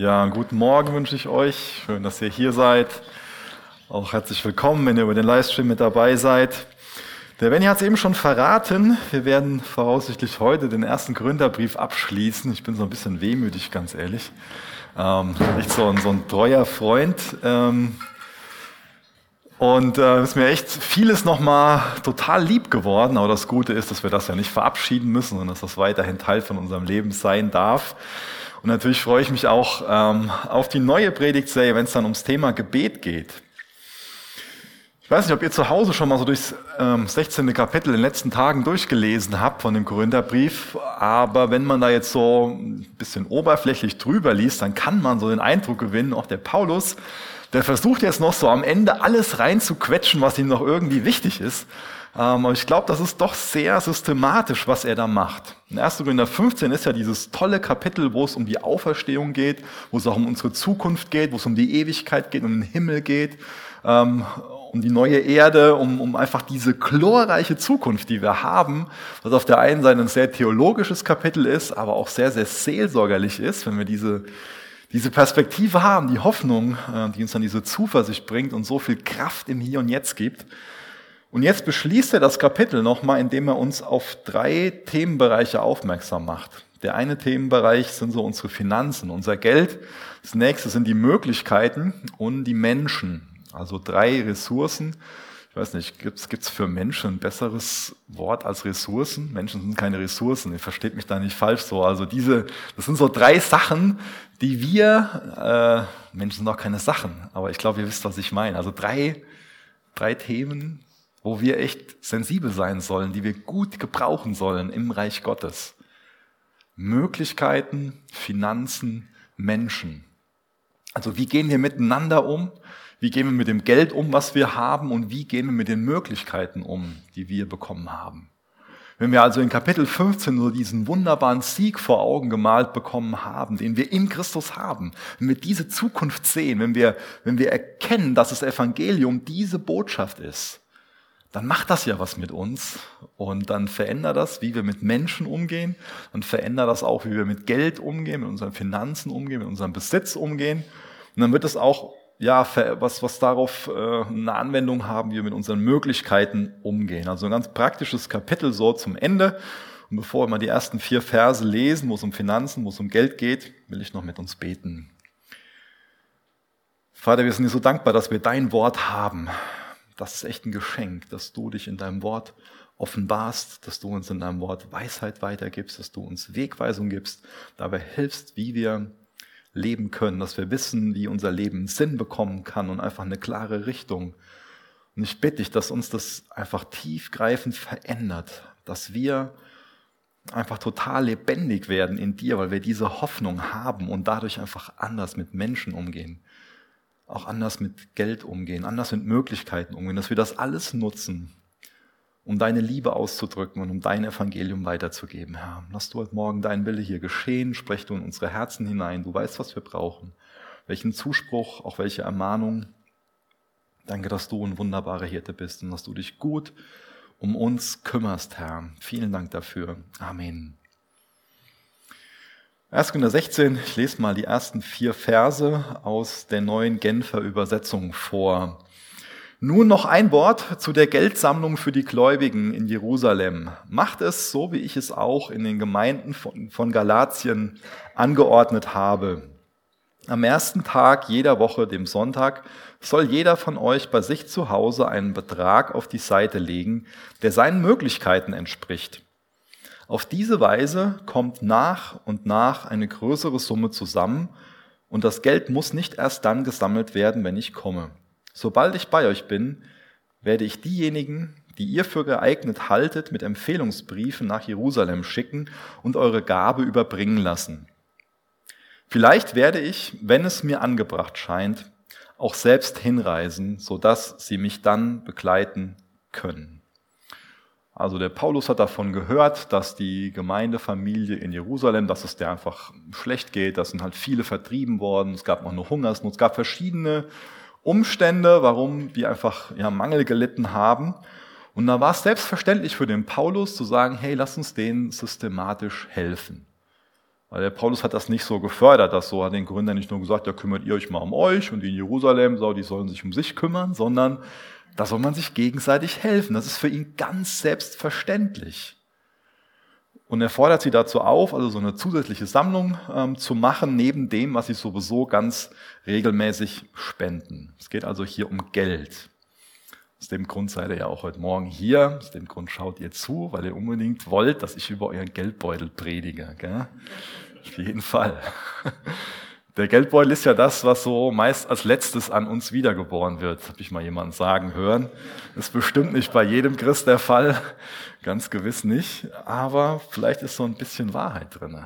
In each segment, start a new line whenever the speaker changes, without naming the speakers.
Ja, guten Morgen wünsche ich euch. Schön, dass ihr hier seid. Auch herzlich willkommen, wenn ihr über den Livestream mit dabei seid. Der Benny hat es eben schon verraten. Wir werden voraussichtlich heute den ersten Gründerbrief abschließen. Ich bin so ein bisschen wehmütig, ganz ehrlich. Ähm, nicht so ein, so ein treuer Freund. Ähm, und äh, ist mir echt vieles nochmal total lieb geworden. Aber das Gute ist, dass wir das ja nicht verabschieden müssen, sondern dass das weiterhin Teil von unserem Leben sein darf. Und natürlich freue ich mich auch ähm, auf die neue Predigtserie, wenn es dann ums Thema Gebet geht. Ich weiß nicht, ob ihr zu Hause schon mal so durchs ähm, 16. Kapitel in den letzten Tagen durchgelesen habt von dem Korintherbrief, aber wenn man da jetzt so ein bisschen oberflächlich drüber liest, dann kann man so den Eindruck gewinnen, auch der Paulus, der versucht jetzt noch so am Ende alles reinzuquetschen, was ihm noch irgendwie wichtig ist. Ähm, aber ich glaube, das ist doch sehr systematisch, was er da macht. In 1. Korinther 15 ist ja dieses tolle Kapitel, wo es um die Auferstehung geht, wo es auch um unsere Zukunft geht, wo es um die Ewigkeit geht, um den Himmel geht, ähm, um die neue Erde, um, um einfach diese chlorreiche Zukunft, die wir haben, was auf der einen Seite ein sehr theologisches Kapitel ist, aber auch sehr, sehr seelsorgerlich ist, wenn wir diese, diese Perspektive haben, die Hoffnung, äh, die uns dann diese Zuversicht bringt und so viel Kraft im Hier und Jetzt gibt. Und jetzt beschließt er das Kapitel nochmal, indem er uns auf drei Themenbereiche aufmerksam macht. Der eine Themenbereich sind so unsere Finanzen, unser Geld. Das nächste sind die Möglichkeiten und die Menschen. Also drei Ressourcen. Ich weiß nicht, gibt es für Menschen ein besseres Wort als Ressourcen? Menschen sind keine Ressourcen, ihr versteht mich da nicht falsch so. Also diese, das sind so drei Sachen, die wir, äh, Menschen sind auch keine Sachen, aber ich glaube, ihr wisst, was ich meine. Also drei, drei Themen, wo wir echt sensibel sein sollen, die wir gut gebrauchen sollen im Reich Gottes. Möglichkeiten, Finanzen, Menschen. Also wie gehen wir miteinander um? Wie gehen wir mit dem Geld um, was wir haben? Und wie gehen wir mit den Möglichkeiten um, die wir bekommen haben? Wenn wir also in Kapitel 15 so diesen wunderbaren Sieg vor Augen gemalt bekommen haben, den wir in Christus haben, wenn wir diese Zukunft sehen, wenn wir, wenn wir erkennen, dass das Evangelium diese Botschaft ist, dann macht das ja was mit uns und dann verändert das, wie wir mit Menschen umgehen, dann verändert das auch, wie wir mit Geld umgehen, mit unseren Finanzen umgehen, mit unserem Besitz umgehen und dann wird es auch ja, was, was darauf äh, eine Anwendung haben, wie wir mit unseren Möglichkeiten umgehen. Also ein ganz praktisches Kapitel so zum Ende. Und bevor wir mal die ersten vier Verse lesen, wo es um Finanzen, wo es um Geld geht, will ich noch mit uns beten. Vater, wir sind dir so dankbar, dass wir dein Wort haben. Das ist echt ein Geschenk, dass du dich in deinem Wort offenbarst, dass du uns in deinem Wort Weisheit weitergibst, dass du uns Wegweisung gibst, dabei hilfst, wie wir leben können, dass wir wissen, wie unser Leben Sinn bekommen kann und einfach eine klare Richtung. Und ich bitte dich, dass uns das einfach tiefgreifend verändert, dass wir einfach total lebendig werden in dir, weil wir diese Hoffnung haben und dadurch einfach anders mit Menschen umgehen, auch anders mit Geld umgehen, anders mit Möglichkeiten umgehen, dass wir das alles nutzen, um deine Liebe auszudrücken und um dein Evangelium weiterzugeben, Herr. Lass du heute Morgen dein Wille hier geschehen, sprech du in unsere Herzen hinein. Du weißt, was wir brauchen. Welchen Zuspruch, auch welche Ermahnung. Danke, dass du ein wunderbarer Hirte bist und dass du dich gut um uns kümmerst, Herr. Vielen Dank dafür. Amen. 1. Korinther 16, ich lese mal die ersten vier Verse aus der neuen Genfer Übersetzung vor. Nun noch ein Wort zu der Geldsammlung für die Gläubigen in Jerusalem. Macht es so, wie ich es auch in den Gemeinden von, Galatien angeordnet habe. Am ersten Tag jeder Woche, dem Sonntag, soll jeder von euch bei sich zu Hause einen Betrag auf die Seite legen, der seinen Möglichkeiten entspricht. Auf diese Weise kommt nach und nach eine größere Summe zusammen und das Geld muss nicht erst dann gesammelt werden, wenn ich komme. Sobald ich bei euch bin, werde ich diejenigen, die ihr für geeignet haltet, mit Empfehlungsbriefen nach Jerusalem schicken und eure Gabe überbringen lassen. Vielleicht werde ich, wenn es mir angebracht scheint, auch selbst hinreisen, so dass sie mich dann begleiten können. Also der Paulus hat davon gehört, dass die Gemeindefamilie in Jerusalem, dass es der einfach schlecht geht, da sind halt viele vertrieben worden, es gab noch eine Hungersnot, es gab verschiedene Umstände, warum die einfach ja, Mangel gelitten haben. Und da war es selbstverständlich für den Paulus zu sagen, hey, lass uns denen systematisch helfen. Weil der Paulus hat das nicht so gefördert, dass so hat den Gründern nicht nur gesagt, ja kümmert ihr euch mal um euch und die in Jerusalem, so, die sollen sich um sich kümmern, sondern da soll man sich gegenseitig helfen. Das ist für ihn ganz selbstverständlich. Und er fordert sie dazu auf, also so eine zusätzliche Sammlung ähm, zu machen, neben dem, was sie sowieso ganz regelmäßig spenden. Es geht also hier um Geld. Aus dem Grund seid ihr ja auch heute Morgen hier. Aus dem Grund schaut ihr zu, weil ihr unbedingt wollt, dass ich über euren Geldbeutel predige. Gell? Auf jeden Fall. Der Geldbeutel ist ja das, was so meist als letztes an uns wiedergeboren wird, habe ich mal jemanden sagen hören. Das ist bestimmt nicht bei jedem Christ der Fall, ganz gewiss nicht, aber vielleicht ist so ein bisschen Wahrheit drin.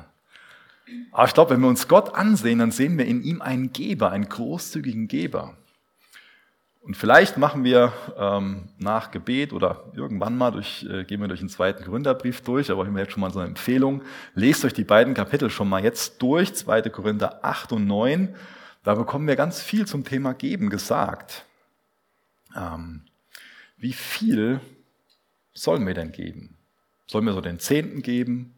Aber ich glaube, wenn wir uns Gott ansehen, dann sehen wir in ihm einen Geber, einen großzügigen Geber. Und vielleicht machen wir ähm, nach Gebet oder irgendwann mal durch, äh, gehen wir durch den zweiten Gründerbrief durch, aber ich habe jetzt schon mal so eine Empfehlung. Lest euch die beiden Kapitel schon mal jetzt durch, 2. Korinther 8 und 9. Da bekommen wir ganz viel zum Thema Geben gesagt. Ähm, wie viel sollen wir denn geben? Sollen wir so den Zehnten geben?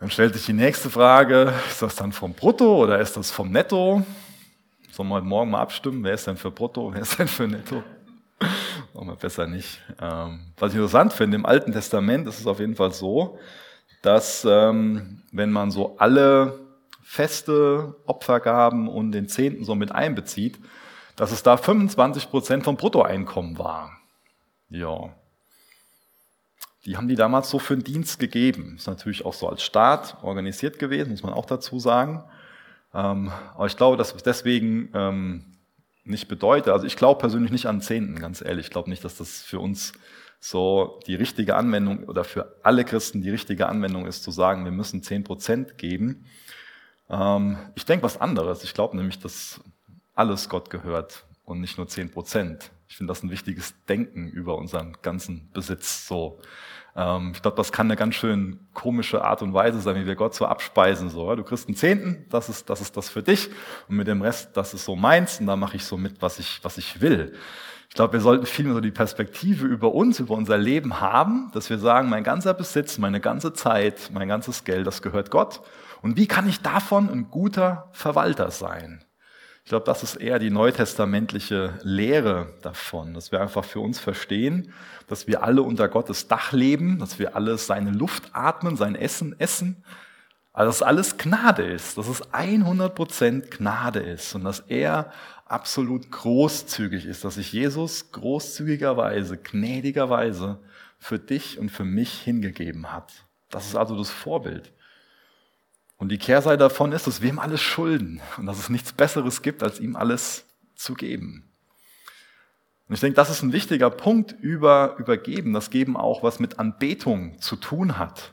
Dann stellt sich die nächste Frage, ist das dann vom Brutto oder ist das vom Netto? Sollen wir Morgen mal abstimmen? Wer ist denn für Brutto? Wer ist denn für Netto? Machen wir besser nicht. Ähm, was ich interessant finde, im Alten Testament ist es auf jeden Fall so, dass ähm, wenn man so alle Feste, Opfergaben und den Zehnten so mit einbezieht, dass es da 25 Prozent vom Bruttoeinkommen war. Ja. Die haben die damals so für den Dienst gegeben. Ist natürlich auch so als Staat organisiert gewesen, muss man auch dazu sagen. Ähm, aber ich glaube, dass es deswegen ähm, nicht bedeutet, also ich glaube persönlich nicht an Zehnten, ganz ehrlich. Ich glaube nicht, dass das für uns so die richtige Anwendung oder für alle Christen die richtige Anwendung ist, zu sagen, wir müssen zehn Prozent geben. Ähm, ich denke was anderes. Ich glaube nämlich, dass alles Gott gehört und nicht nur zehn Prozent. Ich finde das ein wichtiges Denken über unseren ganzen Besitz. So, ich glaube, das kann eine ganz schön komische Art und Weise sein, wie wir Gott so abspeisen. So, du kriegst einen Zehnten, das ist, das ist das für dich, und mit dem Rest, das ist so meins, und da mache ich so mit, was ich, was ich will. Ich glaube, wir sollten viel mehr so die Perspektive über uns, über unser Leben haben, dass wir sagen, mein ganzer Besitz, meine ganze Zeit, mein ganzes Geld, das gehört Gott. Und wie kann ich davon ein guter Verwalter sein? Ich glaube, das ist eher die neutestamentliche Lehre davon, dass wir einfach für uns verstehen, dass wir alle unter Gottes Dach leben, dass wir alle seine Luft atmen, sein Essen essen, also dass alles Gnade ist, dass es 100% Gnade ist und dass er absolut großzügig ist, dass sich Jesus großzügigerweise, gnädigerweise für dich und für mich hingegeben hat. Das ist also das Vorbild. Und die Kehrseite davon ist, dass wir ihm alles schulden und dass es nichts Besseres gibt, als ihm alles zu geben. Und ich denke, das ist ein wichtiger Punkt über Übergeben, das Geben auch was mit Anbetung zu tun hat.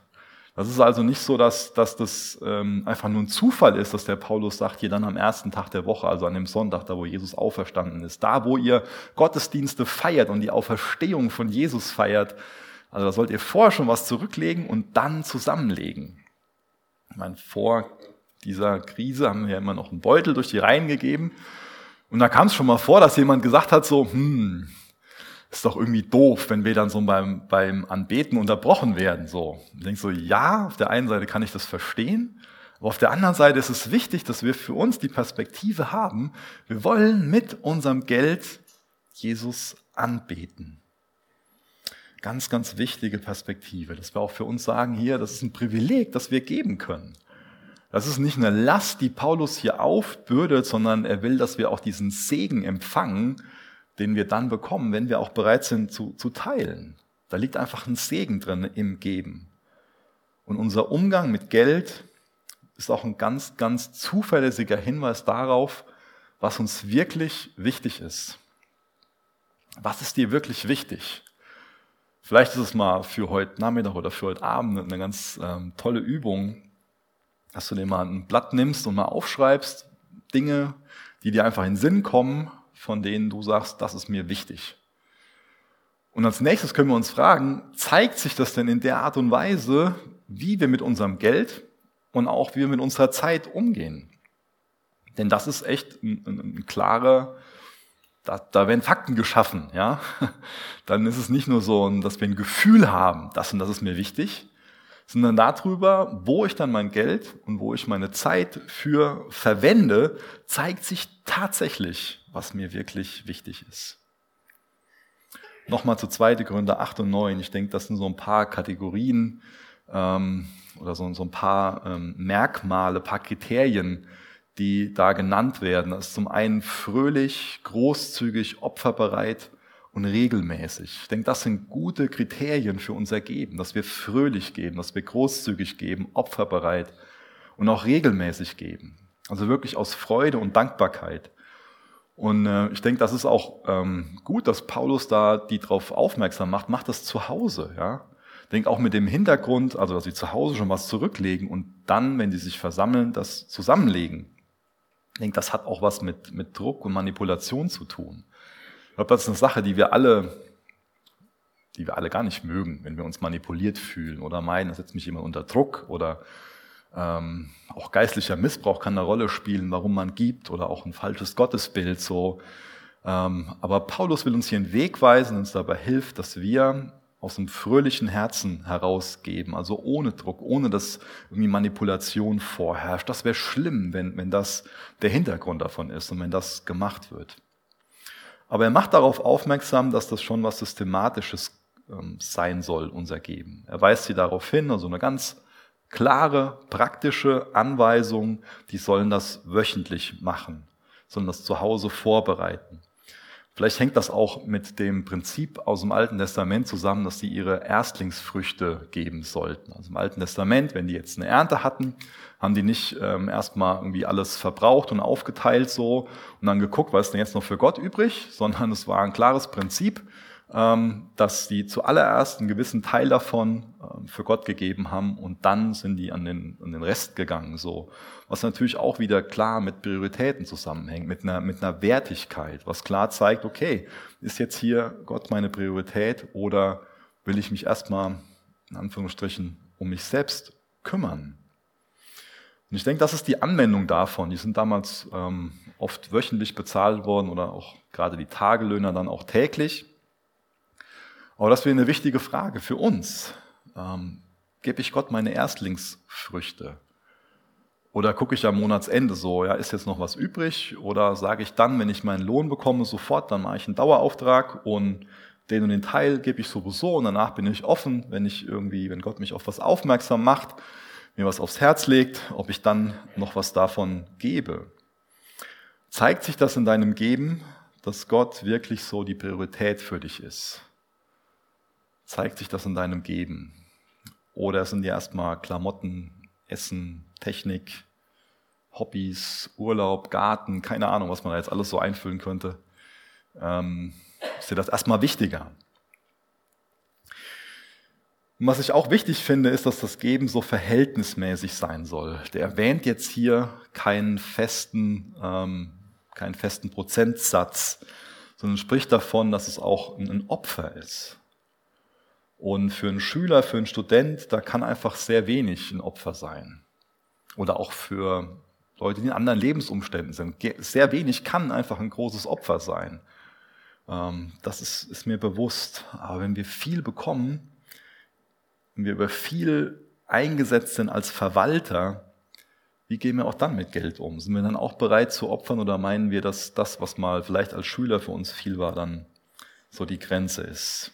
Das ist also nicht so, dass, dass das ähm, einfach nur ein Zufall ist, dass der Paulus sagt, hier dann am ersten Tag der Woche, also an dem Sonntag, da wo Jesus auferstanden ist, da wo ihr Gottesdienste feiert und die Auferstehung von Jesus feiert, also da sollt ihr vorher schon was zurücklegen und dann zusammenlegen. Ich meine, vor dieser Krise haben wir ja immer noch einen Beutel durch die Reihen gegeben. Und da kam es schon mal vor, dass jemand gesagt hat, so, hm, ist doch irgendwie doof, wenn wir dann so beim, beim Anbeten unterbrochen werden. So. Ich denke so, ja, auf der einen Seite kann ich das verstehen, aber auf der anderen Seite ist es wichtig, dass wir für uns die Perspektive haben, wir wollen mit unserem Geld Jesus anbeten. Ganz, ganz wichtige Perspektive, dass wir auch für uns sagen, hier, das ist ein Privileg, das wir geben können. Das ist nicht eine Last, die Paulus hier aufbürdet, sondern er will, dass wir auch diesen Segen empfangen, den wir dann bekommen, wenn wir auch bereit sind zu, zu teilen. Da liegt einfach ein Segen drin im Geben. Und unser Umgang mit Geld ist auch ein ganz, ganz zuverlässiger Hinweis darauf, was uns wirklich wichtig ist. Was ist dir wirklich wichtig? Vielleicht ist es mal für heute Nachmittag oder für heute Abend eine ganz ähm, tolle Übung, dass du dir mal ein Blatt nimmst und mal aufschreibst, Dinge, die dir einfach in den Sinn kommen, von denen du sagst, das ist mir wichtig. Und als nächstes können wir uns fragen, zeigt sich das denn in der Art und Weise, wie wir mit unserem Geld und auch wie wir mit unserer Zeit umgehen? Denn das ist echt ein, ein, ein klarer da, da werden Fakten geschaffen, ja, dann ist es nicht nur so, dass wir ein Gefühl haben, das und das ist mir wichtig, sondern darüber, wo ich dann mein Geld und wo ich meine Zeit für verwende, zeigt sich tatsächlich, was mir wirklich wichtig ist. Nochmal zu zweite Gründe 8 und 9. Ich denke, das sind so ein paar Kategorien ähm, oder so, so ein paar ähm, Merkmale, paar Kriterien, die da genannt werden. Das ist zum einen fröhlich, großzügig, opferbereit und regelmäßig. Ich denke, das sind gute Kriterien für unser Geben, dass wir fröhlich geben, dass wir großzügig geben, opferbereit und auch regelmäßig geben. Also wirklich aus Freude und Dankbarkeit. Und äh, ich denke, das ist auch ähm, gut, dass Paulus da die darauf aufmerksam macht, macht das zu Hause, ja. Ich denke auch mit dem Hintergrund, also dass sie zu Hause schon was zurücklegen und dann, wenn sie sich versammeln, das zusammenlegen. Ich denke, das hat auch was mit, mit Druck und Manipulation zu tun. Ich glaube, das ist eine Sache, die wir alle, die wir alle gar nicht mögen, wenn wir uns manipuliert fühlen oder meinen, das setzt mich jemand unter Druck oder ähm, auch geistlicher Missbrauch kann eine Rolle spielen, warum man gibt oder auch ein falsches Gottesbild so. Ähm, aber Paulus will uns hier einen Weg weisen uns dabei hilft, dass wir aus einem fröhlichen Herzen herausgeben, also ohne Druck, ohne dass irgendwie Manipulation vorherrscht. Das wäre schlimm, wenn, wenn das der Hintergrund davon ist und wenn das gemacht wird. Aber er macht darauf aufmerksam, dass das schon was Systematisches ähm, sein soll, unser Geben. Er weist sie darauf hin, also eine ganz klare, praktische Anweisungen, die sollen das wöchentlich machen, sollen das zu Hause vorbereiten. Vielleicht hängt das auch mit dem Prinzip aus dem Alten Testament zusammen, dass sie ihre Erstlingsfrüchte geben sollten. Also im Alten Testament, wenn die jetzt eine Ernte hatten, haben die nicht ähm, erstmal irgendwie alles verbraucht und aufgeteilt so und dann geguckt, was ist denn jetzt noch für Gott übrig, sondern es war ein klares Prinzip, dass die zuallererst einen gewissen Teil davon ähm, für Gott gegeben haben und dann sind die an den, an den Rest gegangen. So. Was natürlich auch wieder klar mit Prioritäten zusammenhängt, mit einer, mit einer Wertigkeit, was klar zeigt, okay, ist jetzt hier Gott meine Priorität oder will ich mich erstmal in Anführungsstrichen um mich selbst kümmern? Und ich denke, das ist die Anwendung davon. Die sind damals ähm, oft wöchentlich bezahlt worden oder auch gerade die Tagelöhner dann auch täglich. Aber das wäre eine wichtige Frage für uns. Ähm, gebe ich Gott meine Erstlingsfrüchte? Oder gucke ich am Monatsende so, ja, ist jetzt noch was übrig? Oder sage ich dann, wenn ich meinen Lohn bekomme, sofort, dann mache ich einen Dauerauftrag und den und den Teil gebe ich sowieso und danach bin ich offen, wenn ich irgendwie, wenn Gott mich auf was aufmerksam macht, mir was aufs Herz legt, ob ich dann noch was davon gebe. Zeigt sich das in deinem Geben, dass Gott wirklich so die Priorität für dich ist? Zeigt sich das in deinem Geben? Oder sind dir erstmal Klamotten, Essen, Technik, Hobbys, Urlaub, Garten, keine Ahnung, was man da jetzt alles so einfüllen könnte? Ähm, ist dir das erstmal wichtiger? Was ich auch wichtig finde, ist, dass das Geben so verhältnismäßig sein soll. Der erwähnt jetzt hier keinen festen, ähm, keinen festen Prozentsatz, sondern spricht davon, dass es auch ein Opfer ist. Und für einen Schüler, für einen Student, da kann einfach sehr wenig ein Opfer sein. Oder auch für Leute, die in anderen Lebensumständen sind. Sehr wenig kann einfach ein großes Opfer sein. Ähm, das ist, ist mir bewusst. Aber wenn wir viel bekommen, wenn wir über viel eingesetzt sind als Verwalter, wie gehen wir auch dann mit Geld um? Sind wir dann auch bereit zu opfern oder meinen wir, dass das, was mal vielleicht als Schüler für uns viel war, dann so die Grenze ist?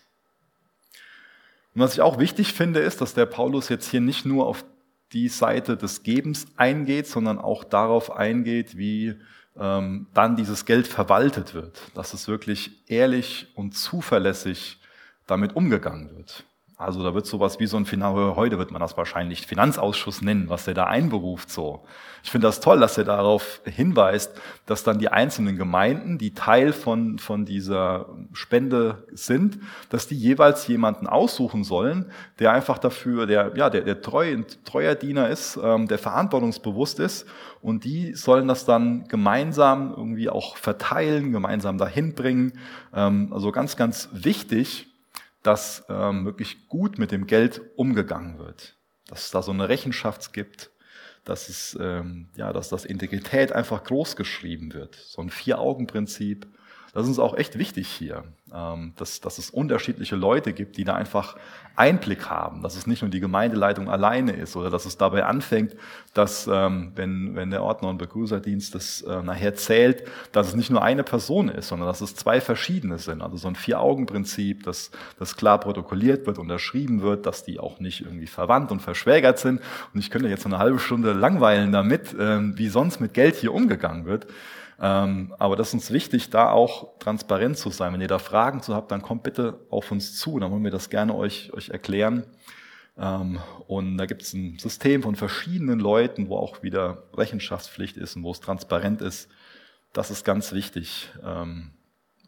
Und was ich auch wichtig finde, ist, dass der Paulus jetzt hier nicht nur auf die Seite des Gebens eingeht, sondern auch darauf eingeht, wie ähm, dann dieses Geld verwaltet wird, dass es wirklich ehrlich und zuverlässig damit umgegangen wird. Also da wird sowas wie so ein Final, heute wird man das wahrscheinlich Finanzausschuss nennen, was der da einberuft so. Ich finde das toll, dass er darauf hinweist, dass dann die einzelnen Gemeinden, die Teil von, von dieser Spende sind, dass die jeweils jemanden aussuchen sollen, der einfach dafür, der, ja, der, der treu, treuer Diener ist, ähm, der verantwortungsbewusst ist und die sollen das dann gemeinsam irgendwie auch verteilen, gemeinsam dahin bringen. Ähm, also ganz, ganz wichtig, dass ähm, wirklich gut mit dem Geld umgegangen wird. Dass es da so eine Rechenschaft gibt, dass es, ähm, ja, dass das Integrität einfach groß geschrieben wird. So ein Vier-Augen-Prinzip, Das ist uns auch echt wichtig hier, ähm, dass, dass es unterschiedliche Leute gibt, die da einfach Einblick haben, dass es nicht nur die Gemeindeleitung alleine ist oder dass es dabei anfängt, dass ähm, wenn, wenn der Ordner und Begrüßerdienst das äh, nachher zählt, dass es nicht nur eine Person ist, sondern dass es zwei verschiedene sind. Also so ein Vier-Augen-Prinzip, dass das klar protokolliert wird, unterschrieben wird, dass die auch nicht irgendwie verwandt und verschwägert sind. Und ich könnte jetzt eine halbe Stunde langweilen damit, ähm, wie sonst mit Geld hier umgegangen wird. Ähm, aber das ist uns wichtig, da auch transparent zu sein. Wenn ihr da Fragen zu habt, dann kommt bitte auf uns zu, dann wollen wir das gerne euch, euch erklären. Ähm, und da gibt es ein System von verschiedenen Leuten, wo auch wieder Rechenschaftspflicht ist und wo es transparent ist. Das ist ganz wichtig ähm,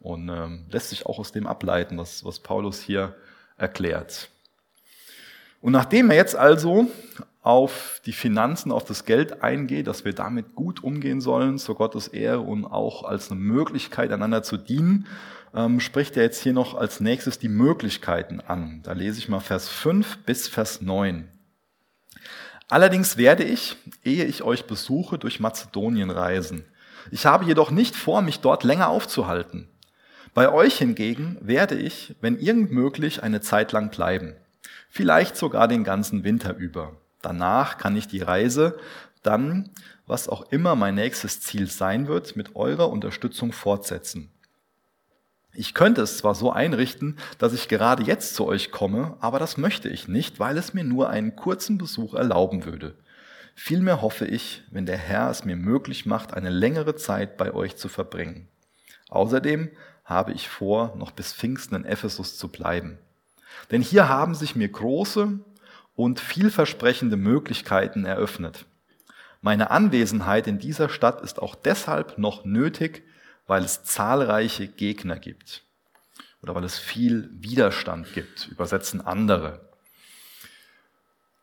und lässt sich auch aus dem ableiten, was, was Paulus hier erklärt. Und nachdem er jetzt also auf die Finanzen, auf das Geld eingeht, dass wir damit gut umgehen sollen, zur Gottes Ehre und auch als eine Möglichkeit, einander zu dienen, ähm, spricht er jetzt hier noch als nächstes die Möglichkeiten an. Da lese ich mal Vers 5 bis Vers 9. Allerdings werde ich, ehe ich euch besuche, durch Mazedonien reisen. Ich habe jedoch nicht vor, mich dort länger aufzuhalten. Bei euch hingegen werde ich, wenn irgend möglich, eine Zeit lang bleiben. Vielleicht sogar den ganzen Winter über. Danach kann ich die Reise dann, was auch immer mein nächstes Ziel sein wird, mit eurer Unterstützung fortsetzen. Ich könnte es zwar so einrichten, dass ich gerade jetzt zu euch komme, aber das möchte ich nicht, weil es mir nur einen kurzen Besuch erlauben würde. Vielmehr hoffe ich, wenn der Herr es mir möglich macht, eine längere Zeit bei euch zu verbringen. Außerdem habe ich vor, noch bis Pfingsten in Ephesus zu bleiben. Denn hier haben sich mir große und vielversprechende Möglichkeiten eröffnet. Meine Anwesenheit in dieser Stadt ist auch deshalb noch nötig, weil es zahlreiche Gegner gibt oder weil es viel Widerstand gibt, übersetzen andere.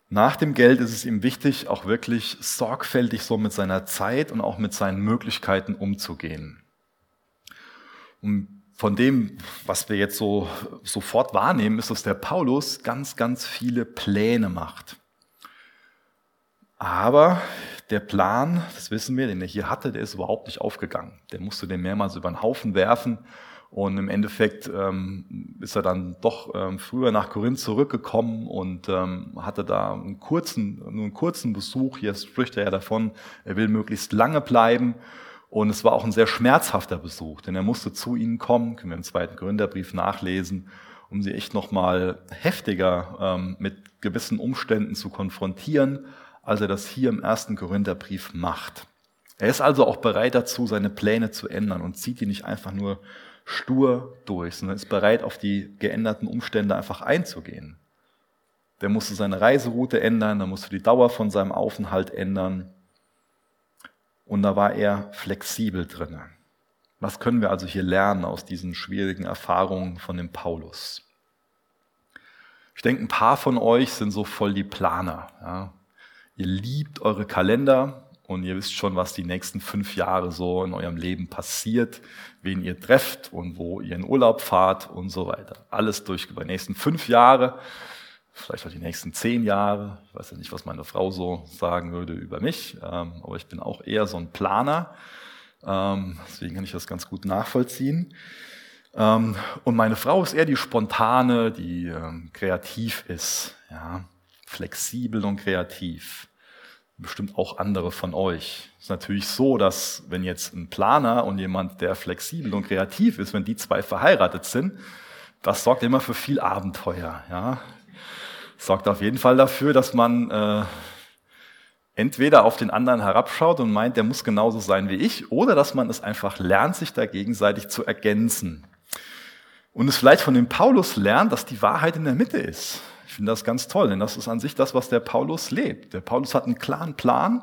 Nach dem Geld ist es ihm wichtig, auch wirklich sorgfältig so mit seiner Zeit und auch mit seinen Möglichkeiten umzugehen. Und von dem, was wir jetzt so sofort wahrnehmen, ist, dass der Paulus ganz, ganz viele Pläne macht. Aber der Plan, das wissen wir, den er hier hatte, der ist überhaupt nicht aufgegangen. Der musste den mehrmals über den Haufen werfen. Und im Endeffekt ähm, ist er dann doch ähm, früher nach Korinth zurückgekommen und ähm, hatte da einen kurzen, nur einen kurzen Besuch. Hier spricht er ja davon, er will möglichst lange bleiben. Und es war auch ein sehr schmerzhafter Besuch, denn er musste zu ihnen kommen, können wir im zweiten Gründerbrief nachlesen, um sie echt nochmal heftiger ähm, mit gewissen Umständen zu konfrontieren, als er das hier im ersten Korintherbrief macht. Er ist also auch bereit dazu, seine Pläne zu ändern und zieht die nicht einfach nur stur durch, sondern ist bereit, auf die geänderten Umstände einfach einzugehen. Der musste seine Reiseroute ändern, er musste die Dauer von seinem Aufenthalt ändern. Und da war er flexibel drin. Was können wir also hier lernen aus diesen schwierigen Erfahrungen von dem Paulus? Ich denke, ein paar von euch sind so voll die Planer. Ja. Ihr liebt eure Kalender und ihr wisst schon, was die nächsten fünf Jahre so in eurem Leben passiert, wen ihr trefft und wo ihr in Urlaub fahrt und so weiter. Alles durch die nächsten fünf Jahre vielleicht auch die nächsten zehn Jahre. Ich weiß ja nicht, was meine Frau so sagen würde über mich, ähm, aber ich bin auch eher so ein Planer. Ähm, deswegen kann ich das ganz gut nachvollziehen. Ähm, und meine Frau ist eher die spontane, die kreativ ist, ja, flexibel und kreativ. Bestimmt auch andere von euch. Ist natürlich so, dass wenn jetzt ein Planer und jemand, der flexibel und kreativ ist, wenn die zwei verheiratet sind, das sorgt immer für viel Abenteuer. Ja? Sorgt auf jeden Fall dafür, dass man äh, entweder auf den anderen herabschaut und meint, der muss genauso sein wie ich, oder dass man es einfach lernt, sich da gegenseitig zu ergänzen. Und es vielleicht von dem Paulus lernt, dass die Wahrheit in der Mitte ist. Ich finde das ganz toll, denn das ist an sich das, was der Paulus lebt. Der Paulus hat einen klaren Plan,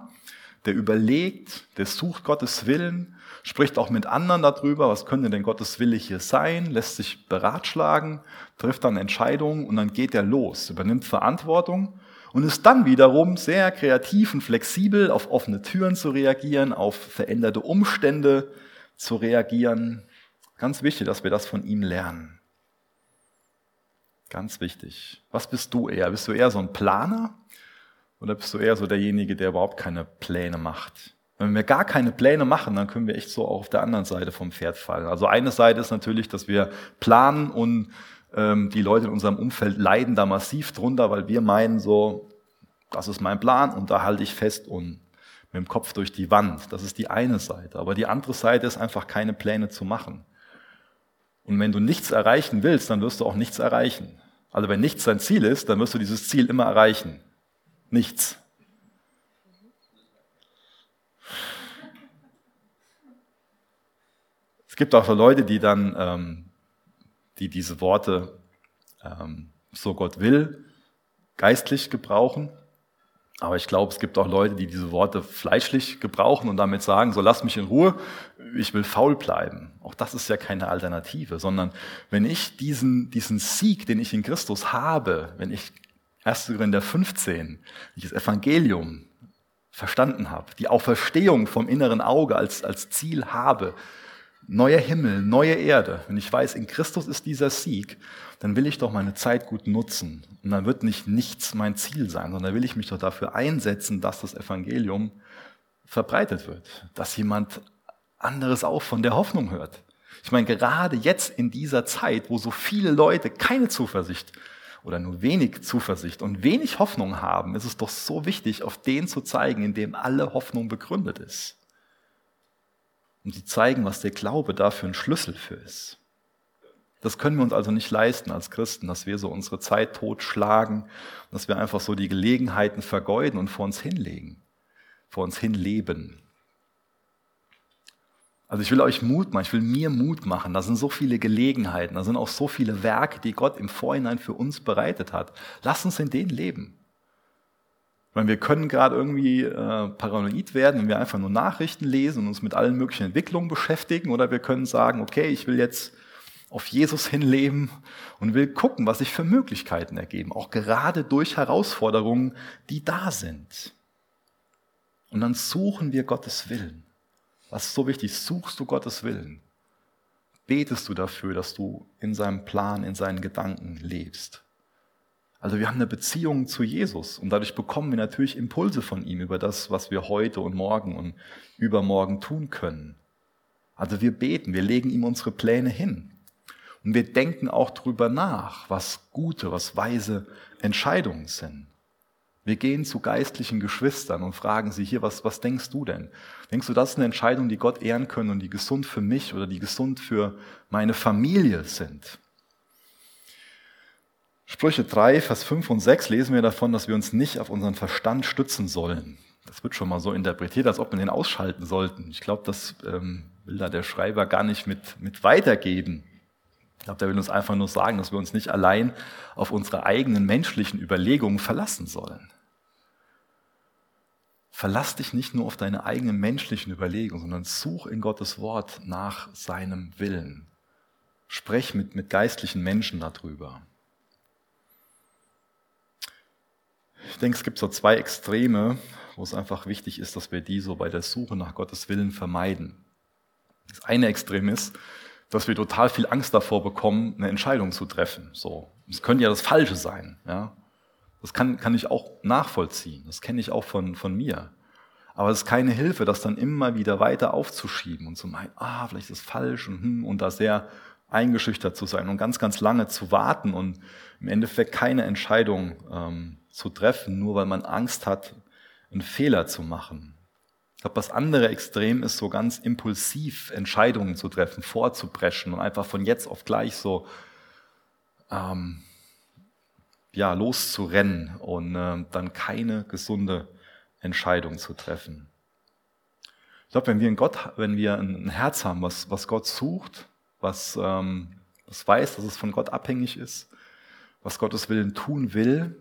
der überlegt, der sucht Gottes Willen, spricht auch mit anderen darüber, was könnte denn Gottes Wille hier sein, lässt sich beratschlagen, trifft dann Entscheidungen und dann geht er los, übernimmt Verantwortung und ist dann wiederum sehr kreativ und flexibel, auf offene Türen zu reagieren, auf veränderte Umstände zu reagieren. Ganz wichtig, dass wir das von ihm lernen. Ganz wichtig. Was bist du eher? Bist du eher so ein Planer oder bist du eher so derjenige, der überhaupt keine Pläne macht? Wenn wir gar keine Pläne machen, dann können wir echt so auch auf der anderen Seite vom Pferd fallen. Also eine Seite ist natürlich, dass wir planen und ähm, die Leute in unserem Umfeld leiden da massiv drunter, weil wir meinen so, das ist mein Plan und da halte ich fest und mit dem Kopf durch die Wand. Das ist die eine Seite. Aber die andere Seite ist einfach keine Pläne zu machen. Und wenn du nichts erreichen willst, dann wirst du auch nichts erreichen. Also wenn nichts dein Ziel ist, dann wirst du dieses Ziel immer erreichen. Nichts. Gibt auch so Leute, die dann, ähm, die diese Worte, ähm, so Gott will, geistlich gebrauchen. Aber ich glaube, es gibt auch Leute, die diese Worte fleischlich gebrauchen und damit sagen, so lass mich in Ruhe, ich will faul bleiben. Auch das ist ja keine Alternative, sondern wenn ich diesen, diesen Sieg, den ich in Christus habe, wenn ich 1. Korinther 15, wenn ich das Evangelium verstanden habe, die Auferstehung vom inneren Auge als, als Ziel habe, neuer Himmel, neue Erde, wenn ich weiß, in Christus ist dieser Sieg, dann will ich doch meine Zeit gut nutzen. Und dann wird nicht nichts mein Ziel sein, sondern will ich mich doch dafür einsetzen, dass das Evangelium verbreitet wird, dass jemand anderes auch von der Hoffnung hört. Ich meine, gerade jetzt in dieser Zeit, wo so viele Leute keine Zuversicht oder nur wenig Zuversicht und wenig Hoffnung haben, ist es doch so wichtig, auf den zu zeigen, in dem alle Hoffnung begründet ist um zu zeigen, was der Glaube dafür ein Schlüssel für ist. Das können wir uns also nicht leisten als Christen, dass wir so unsere Zeit totschlagen, dass wir einfach so die Gelegenheiten vergeuden und vor uns hinlegen, vor uns hinleben. Also ich will euch Mut machen, ich will mir Mut machen. Da sind so viele Gelegenheiten, da sind auch so viele Werke, die Gott im Vorhinein für uns bereitet hat. Lasst uns in denen leben. Weil wir können gerade irgendwie äh, paranoid werden, wenn wir einfach nur Nachrichten lesen und uns mit allen möglichen Entwicklungen beschäftigen. Oder wir können sagen, okay, ich will jetzt auf Jesus hinleben und will gucken, was sich für Möglichkeiten ergeben. Auch gerade durch Herausforderungen, die da sind. Und dann suchen wir Gottes Willen. Was ist so wichtig? Suchst du Gottes Willen? Betest du dafür, dass du in seinem Plan, in seinen Gedanken lebst? Also wir haben eine Beziehung zu Jesus und dadurch bekommen wir natürlich Impulse von ihm über das, was wir heute und morgen und übermorgen tun können. Also wir beten, wir legen ihm unsere Pläne hin. Und wir denken auch darüber nach, was gute, was weise Entscheidungen sind. Wir gehen zu geistlichen Geschwistern und fragen sie hier, was, was denkst du denn? Denkst du, das ist eine Entscheidung, die Gott ehren können und die gesund für mich oder die gesund für meine Familie sind? Sprüche 3, Vers 5 und 6 lesen wir davon, dass wir uns nicht auf unseren Verstand stützen sollen. Das wird schon mal so interpretiert, als ob wir den ausschalten sollten. Ich glaube, das ähm, will da der Schreiber gar nicht mit, mit weitergeben. Ich glaube, der will uns einfach nur sagen, dass wir uns nicht allein auf unsere eigenen menschlichen Überlegungen verlassen sollen. Verlass dich nicht nur auf deine eigenen menschlichen Überlegungen, sondern such in Gottes Wort nach seinem Willen. Sprech mit, mit geistlichen Menschen darüber. Ich denke, es gibt so zwei Extreme, wo es einfach wichtig ist, dass wir die so bei der Suche nach Gottes Willen vermeiden. Das eine Extrem ist, dass wir total viel Angst davor bekommen, eine Entscheidung zu treffen. So, es könnte ja das Falsche sein. Ja, das kann, kann ich auch nachvollziehen. Das kenne ich auch von, von mir. Aber es ist keine Hilfe, das dann immer wieder weiter aufzuschieben und zu meinen, ah, vielleicht ist es falsch und, hm, und da sehr eingeschüchtert zu sein und ganz, ganz lange zu warten und im Endeffekt keine Entscheidung ähm, zu treffen, nur weil man Angst hat, einen Fehler zu machen. Ich glaube, das andere Extrem ist so ganz impulsiv Entscheidungen zu treffen, vorzupreschen und einfach von jetzt auf gleich so ähm, ja, loszurennen und äh, dann keine gesunde Entscheidung zu treffen. Ich glaube, wenn wir, in Gott, wenn wir ein Herz haben, was, was Gott sucht, was, ähm, was weiß, dass es von Gott abhängig ist, was Gottes Willen tun will,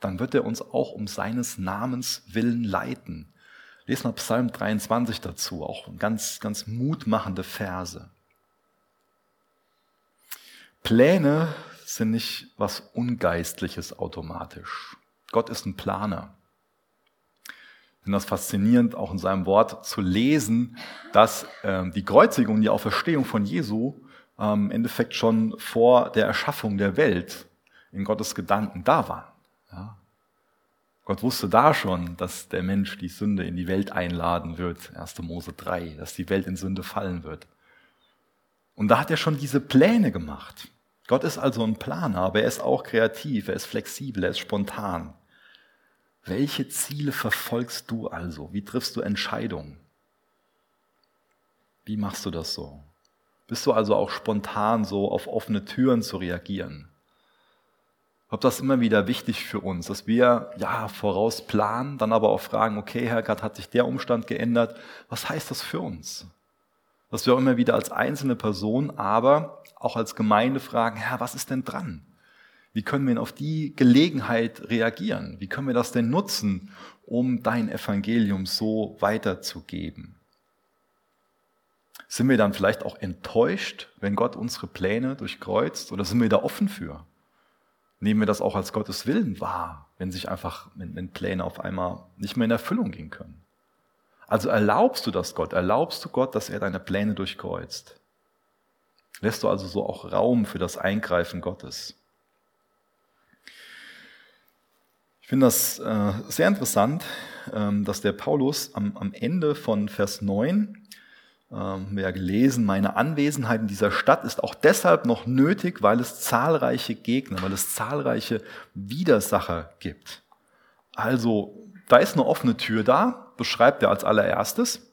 dann wird er uns auch um seines Namens willen leiten. Lesen wir Psalm 23 dazu, auch ganz, ganz mutmachende Verse. Pläne sind nicht was Ungeistliches automatisch. Gott ist ein Planer. Ich finde das faszinierend, auch in seinem Wort zu lesen, dass äh, die Kreuzigung die Auferstehung von Jesu ähm, im Endeffekt schon vor der Erschaffung der Welt in Gottes Gedanken da waren. Ja. Gott wusste da schon, dass der Mensch die Sünde in die Welt einladen wird, 1. Mose 3, dass die Welt in Sünde fallen wird. Und da hat er schon diese Pläne gemacht. Gott ist also ein Planer, aber er ist auch kreativ, er ist flexibel, er ist spontan. Welche Ziele verfolgst du also? Wie triffst du Entscheidungen? Wie machst du das so? Bist du also auch spontan so auf offene Türen zu reagieren? Ich glaube, das ist immer wieder wichtig für uns, dass wir ja voraus planen, dann aber auch fragen, okay, Herr Gott, hat sich der Umstand geändert? Was heißt das für uns? Dass wir auch immer wieder als einzelne Person, aber auch als Gemeinde fragen, Herr, was ist denn dran? Wie können wir auf die Gelegenheit reagieren? Wie können wir das denn nutzen, um dein Evangelium so weiterzugeben? Sind wir dann vielleicht auch enttäuscht, wenn Gott unsere Pläne durchkreuzt? Oder sind wir da offen für? Nehmen wir das auch als Gottes Willen wahr, wenn sich einfach, wenn, wenn Pläne auf einmal nicht mehr in Erfüllung gehen können? Also erlaubst du das Gott? Erlaubst du Gott, dass er deine Pläne durchkreuzt? Lässt du also so auch Raum für das Eingreifen Gottes? finde das äh, sehr interessant, ähm, dass der Paulus am, am Ende von Vers 9, ähm, ja gelesen, meine Anwesenheit in dieser Stadt ist auch deshalb noch nötig, weil es zahlreiche Gegner, weil es zahlreiche Widersacher gibt. Also, da ist eine offene Tür da, beschreibt er als allererstes.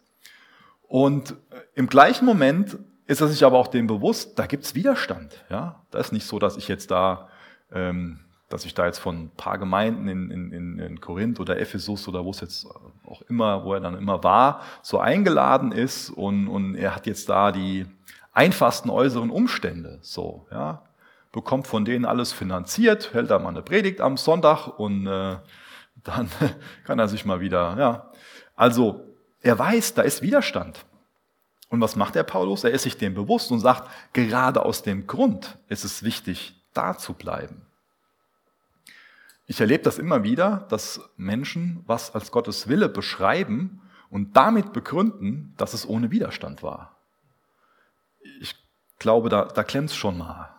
Und im gleichen Moment ist er sich aber auch dem bewusst, da gibt's Widerstand. Ja, da ist nicht so, dass ich jetzt da ähm, dass ich da jetzt von ein paar Gemeinden in, in, in Korinth oder Ephesus oder wo es jetzt auch immer, wo er dann immer war, so eingeladen ist und, und er hat jetzt da die einfachsten äußeren Umstände, so, ja, bekommt von denen alles finanziert, hält da mal eine Predigt am Sonntag und äh, dann kann er sich mal wieder, ja, also er weiß, da ist Widerstand. Und was macht der Paulus? Er ist sich dem bewusst und sagt, gerade aus dem Grund ist es wichtig, da zu bleiben. Ich erlebe das immer wieder, dass Menschen was als Gottes Wille beschreiben und damit begründen, dass es ohne Widerstand war. Ich glaube, da, da klemmt es schon mal.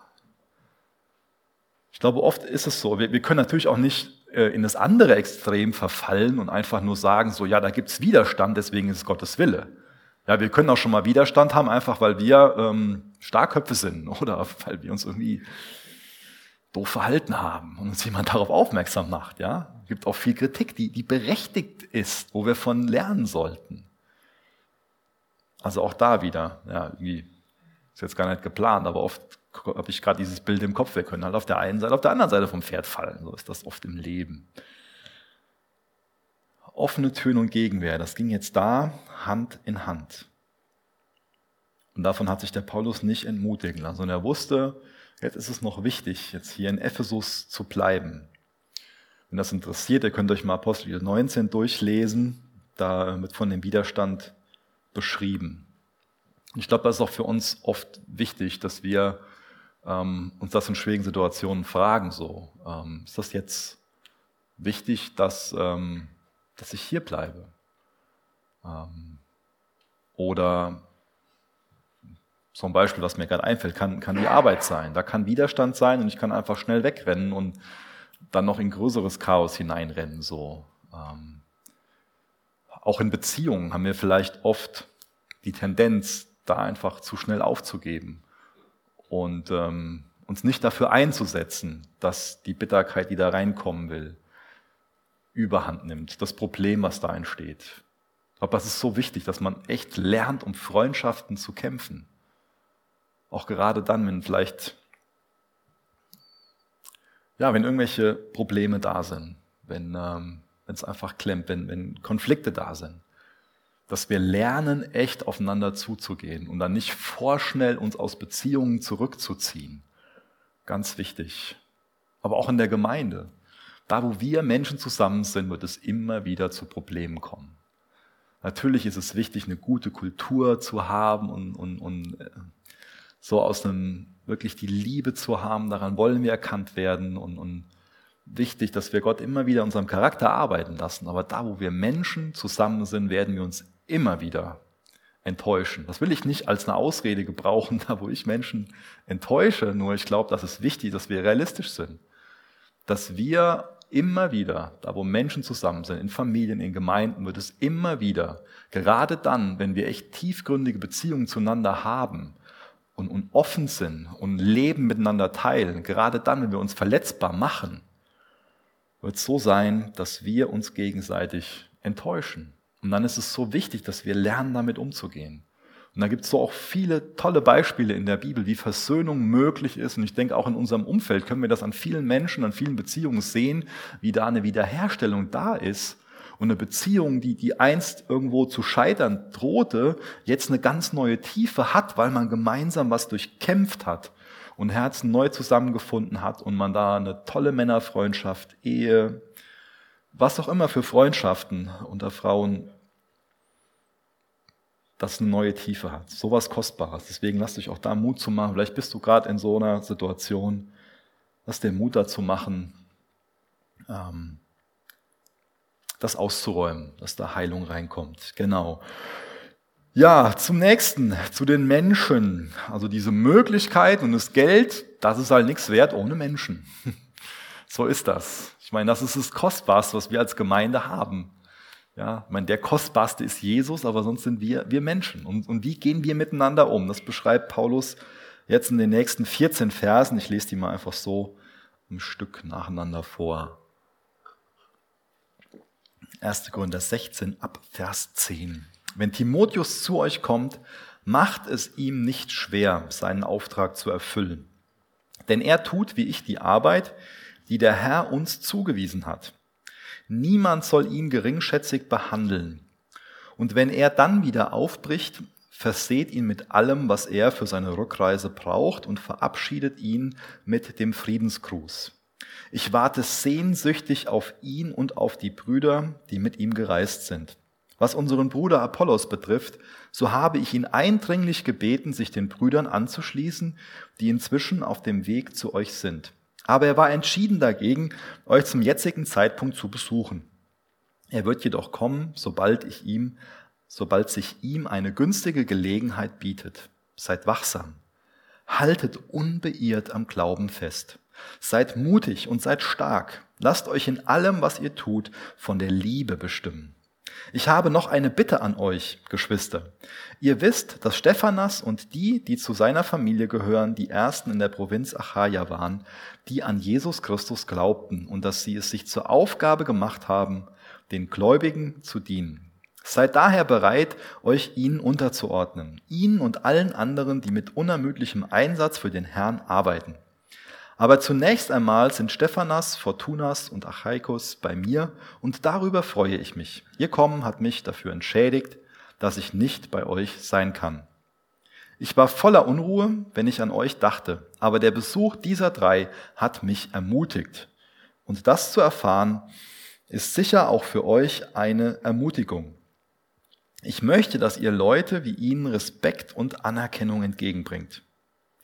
Ich glaube, oft ist es so. Wir, wir können natürlich auch nicht äh, in das andere Extrem verfallen und einfach nur sagen, so, ja, da gibt's Widerstand, deswegen ist es Gottes Wille. Ja, wir können auch schon mal Widerstand haben, einfach weil wir ähm, Starkköpfe sind oder weil wir uns irgendwie doof verhalten haben und uns jemand darauf aufmerksam macht. Ja, es gibt auch viel Kritik, die, die berechtigt ist, wo wir von lernen sollten. Also auch da wieder, ja, ist jetzt gar nicht geplant, aber oft habe ich gerade dieses Bild im Kopf. Wir können halt auf der einen Seite, auf der anderen Seite vom Pferd fallen. So ist das oft im Leben. Offene Töne und Gegenwehr, das ging jetzt da Hand in Hand. Und davon hat sich der Paulus nicht entmutigen lassen. Und er wusste, Jetzt ist es noch wichtig, jetzt hier in Ephesus zu bleiben. Wenn das interessiert, ihr könnt euch mal Apostel 19 durchlesen, da wird von dem Widerstand beschrieben. Ich glaube, das ist auch für uns oft wichtig, dass wir ähm, uns das in schwierigen Situationen fragen. So, ähm, ist das jetzt wichtig, dass, ähm, dass ich hier bleibe? Ähm, zum Beispiel, was mir gerade einfällt, kann, kann die Arbeit sein. Da kann Widerstand sein und ich kann einfach schnell wegrennen und dann noch in größeres Chaos hineinrennen. So. Ähm, auch in Beziehungen haben wir vielleicht oft die Tendenz, da einfach zu schnell aufzugeben und ähm, uns nicht dafür einzusetzen, dass die Bitterkeit, die da reinkommen will, überhand nimmt, das Problem, was da entsteht. Aber es ist so wichtig, dass man echt lernt, um Freundschaften zu kämpfen. Auch gerade dann, wenn vielleicht, ja, wenn irgendwelche Probleme da sind, wenn ähm, es einfach klemmt, wenn, wenn Konflikte da sind, dass wir lernen, echt aufeinander zuzugehen und dann nicht vorschnell uns aus Beziehungen zurückzuziehen. Ganz wichtig. Aber auch in der Gemeinde. Da, wo wir Menschen zusammen sind, wird es immer wieder zu Problemen kommen. Natürlich ist es wichtig, eine gute Kultur zu haben und, und, und äh, so aus einem wirklich die Liebe zu haben, daran wollen wir erkannt werden und, und wichtig, dass wir Gott immer wieder unserem Charakter arbeiten lassen. Aber da, wo wir Menschen zusammen sind, werden wir uns immer wieder enttäuschen. Das will ich nicht als eine Ausrede gebrauchen, da wo ich Menschen enttäusche, nur ich glaube, das ist wichtig, dass wir realistisch sind. Dass wir immer wieder, da wo Menschen zusammen sind, in Familien, in Gemeinden, wird es immer wieder, gerade dann, wenn wir echt tiefgründige Beziehungen zueinander haben und, und offen sind und Leben miteinander teilen, gerade dann, wenn wir uns verletzbar machen, wird es so sein, dass wir uns gegenseitig enttäuschen. Und dann ist es so wichtig, dass wir lernen, damit umzugehen. Und da gibt es so auch viele tolle Beispiele in der Bibel, wie Versöhnung möglich ist. Und ich denke, auch in unserem Umfeld können wir das an vielen Menschen, an vielen Beziehungen sehen, wie da eine Wiederherstellung da ist. Und eine Beziehung, die, die einst irgendwo zu scheitern drohte, jetzt eine ganz neue Tiefe hat, weil man gemeinsam was durchkämpft hat und Herzen neu zusammengefunden hat und man da eine tolle Männerfreundschaft, Ehe, was auch immer für Freundschaften unter Frauen das eine neue Tiefe hat. So was Kostbares. Deswegen lasst euch auch da Mut zu machen. Vielleicht bist du gerade in so einer Situation. Lass dir Mut dazu machen, ähm, das auszuräumen, dass da Heilung reinkommt. Genau. Ja, zum nächsten, zu den Menschen. Also diese Möglichkeit und das Geld, das ist halt nichts wert ohne Menschen. So ist das. Ich meine, das ist das Kostbarste, was wir als Gemeinde haben. Ja, ich meine, der kostbarste ist Jesus, aber sonst sind wir, wir Menschen. Und, und wie gehen wir miteinander um? Das beschreibt Paulus jetzt in den nächsten 14 Versen. Ich lese die mal einfach so ein Stück nacheinander vor. 1. Korinther 16 ab Vers 10. Wenn Timotheus zu euch kommt, macht es ihm nicht schwer, seinen Auftrag zu erfüllen. Denn er tut wie ich die Arbeit, die der Herr uns zugewiesen hat. Niemand soll ihn geringschätzig behandeln. Und wenn er dann wieder aufbricht, verseht ihn mit allem, was er für seine Rückreise braucht und verabschiedet ihn mit dem Friedensgruß. Ich warte sehnsüchtig auf ihn und auf die Brüder, die mit ihm gereist sind. Was unseren Bruder Apollos betrifft, so habe ich ihn eindringlich gebeten, sich den Brüdern anzuschließen, die inzwischen auf dem Weg zu euch sind. Aber er war entschieden dagegen, euch zum jetzigen Zeitpunkt zu besuchen. Er wird jedoch kommen, sobald ich ihm, sobald sich ihm eine günstige Gelegenheit bietet. Seid wachsam. Haltet unbeirrt am Glauben fest. Seid mutig und seid stark. Lasst euch in allem, was ihr tut, von der Liebe bestimmen. Ich habe noch eine Bitte an euch, Geschwister. Ihr wisst, dass Stephanas und die, die zu seiner Familie gehören, die ersten in der Provinz Achaia waren, die an Jesus Christus glaubten und dass sie es sich zur Aufgabe gemacht haben, den Gläubigen zu dienen. Seid daher bereit, euch ihnen unterzuordnen, ihnen und allen anderen, die mit unermüdlichem Einsatz für den Herrn arbeiten. Aber zunächst einmal sind Stephanas, Fortunas und Achaikos bei mir und darüber freue ich mich. Ihr Kommen hat mich dafür entschädigt, dass ich nicht bei euch sein kann. Ich war voller Unruhe, wenn ich an euch dachte, aber der Besuch dieser drei hat mich ermutigt. Und das zu erfahren, ist sicher auch für euch eine Ermutigung. Ich möchte, dass ihr Leute wie ihnen Respekt und Anerkennung entgegenbringt.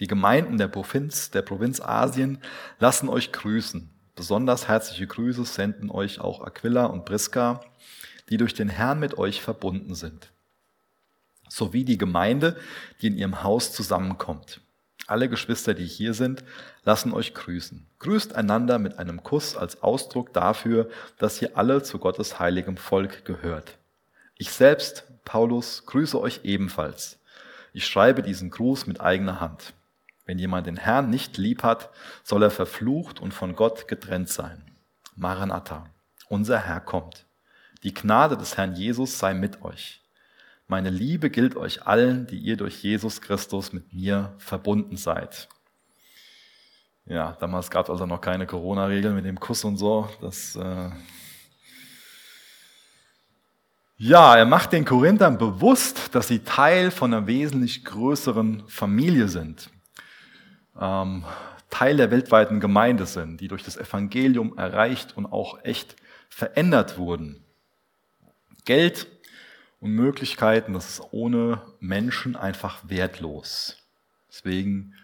Die Gemeinden der Provinz, der Provinz Asien lassen euch grüßen. Besonders herzliche Grüße senden euch auch Aquila und Priska, die durch den Herrn mit euch verbunden sind. Sowie die Gemeinde, die in ihrem Haus zusammenkommt. Alle Geschwister, die hier sind, lassen euch grüßen. Grüßt einander mit einem Kuss als Ausdruck dafür, dass ihr alle zu Gottes heiligem Volk gehört. Ich selbst, Paulus, grüße euch ebenfalls. Ich schreibe diesen Gruß mit eigener Hand. Wenn jemand den Herrn nicht lieb hat, soll er verflucht und von Gott getrennt sein. Maranatha, unser Herr kommt. Die Gnade des Herrn Jesus sei mit euch. Meine Liebe gilt euch allen, die ihr durch Jesus Christus mit mir verbunden seid. Ja, damals gab es also noch keine Corona-Regeln mit dem Kuss und so. Das, äh ja, er macht den Korinthern bewusst, dass sie Teil von einer wesentlich größeren Familie sind ähm, Teil der weltweiten Gemeinde sind, die durch das Evangelium erreicht und auch echt verändert wurden. Geld und Möglichkeiten, das ist ohne Menschen einfach wertlos. Deswegen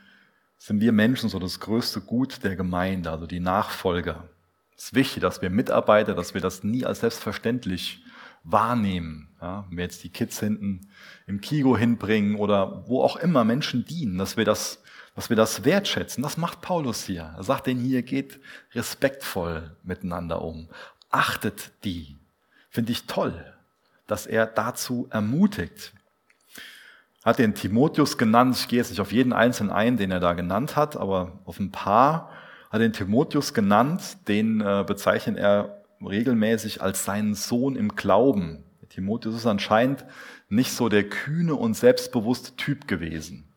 sind wir Menschen so das größte Gut der Gemeinde, also die Nachfolger. Es ist wichtig, dass wir Mitarbeiter, dass wir das nie als selbstverständlich wahrnehmen. Ja, wenn wir jetzt die Kids hinten im Kigo hinbringen oder wo auch immer Menschen dienen, dass wir das, dass wir das wertschätzen. Das macht Paulus hier. Er sagt denen hier, geht respektvoll miteinander um. Achtet die. Finde ich toll, dass er dazu ermutigt. Hat den Timotheus genannt. Ich gehe jetzt nicht auf jeden einzelnen ein, den er da genannt hat, aber auf ein paar hat den Timotheus genannt. Den äh, bezeichnet er regelmäßig als seinen Sohn im Glauben. Timotheus ist anscheinend nicht so der kühne und selbstbewusste Typ gewesen.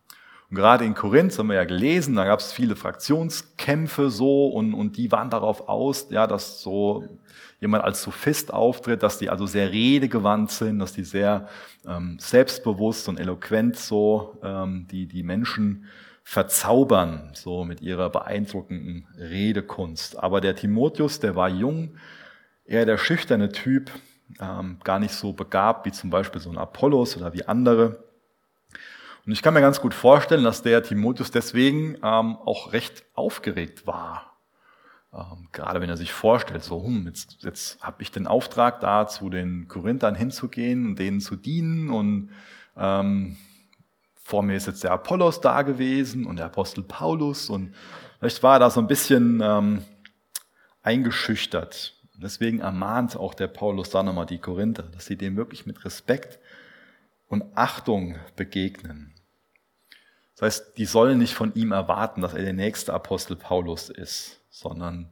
Und gerade in Korinth haben wir ja gelesen, da gab es viele Fraktionskämpfe so und, und die waren darauf aus, ja, dass so jemand als Sophist auftritt, dass die also sehr redegewandt sind, dass die sehr ähm, selbstbewusst und eloquent so ähm, die, die Menschen verzaubern, so mit ihrer beeindruckenden Redekunst. Aber der Timotheus, der war jung, eher der schüchterne Typ, ähm, gar nicht so begabt wie zum Beispiel so ein Apollos oder wie andere. Und ich kann mir ganz gut vorstellen, dass der Timotheus deswegen ähm, auch recht aufgeregt war. Ähm, gerade wenn er sich vorstellt, so, hm, jetzt, jetzt habe ich den Auftrag, da zu den Korinthern hinzugehen und denen zu dienen und ähm, vor mir ist jetzt der Apollos da gewesen und der Apostel Paulus und vielleicht war er da so ein bisschen ähm, eingeschüchtert. Deswegen ermahnt auch der Paulus da nochmal die Korinther, dass sie dem wirklich mit Respekt und Achtung begegnen. Das heißt, die sollen nicht von ihm erwarten, dass er der nächste Apostel Paulus ist, sondern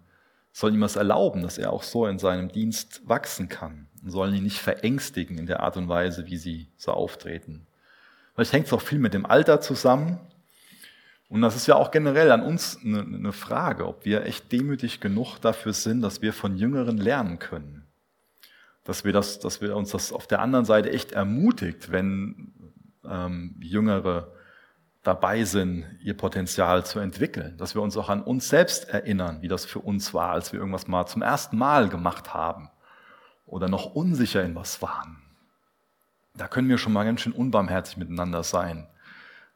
sollen ihm das erlauben, dass er auch so in seinem Dienst wachsen kann und sollen ihn nicht verängstigen in der Art und Weise, wie sie so auftreten. Vielleicht hängt es auch viel mit dem Alter zusammen. Und das ist ja auch generell an uns eine Frage, ob wir echt demütig genug dafür sind, dass wir von Jüngeren lernen können. Dass wir, das, dass wir uns das auf der anderen Seite echt ermutigt, wenn ähm, Jüngere dabei sind, ihr Potenzial zu entwickeln. Dass wir uns auch an uns selbst erinnern, wie das für uns war, als wir irgendwas mal zum ersten Mal gemacht haben oder noch unsicher in was waren. Da können wir schon mal ganz schön unbarmherzig miteinander sein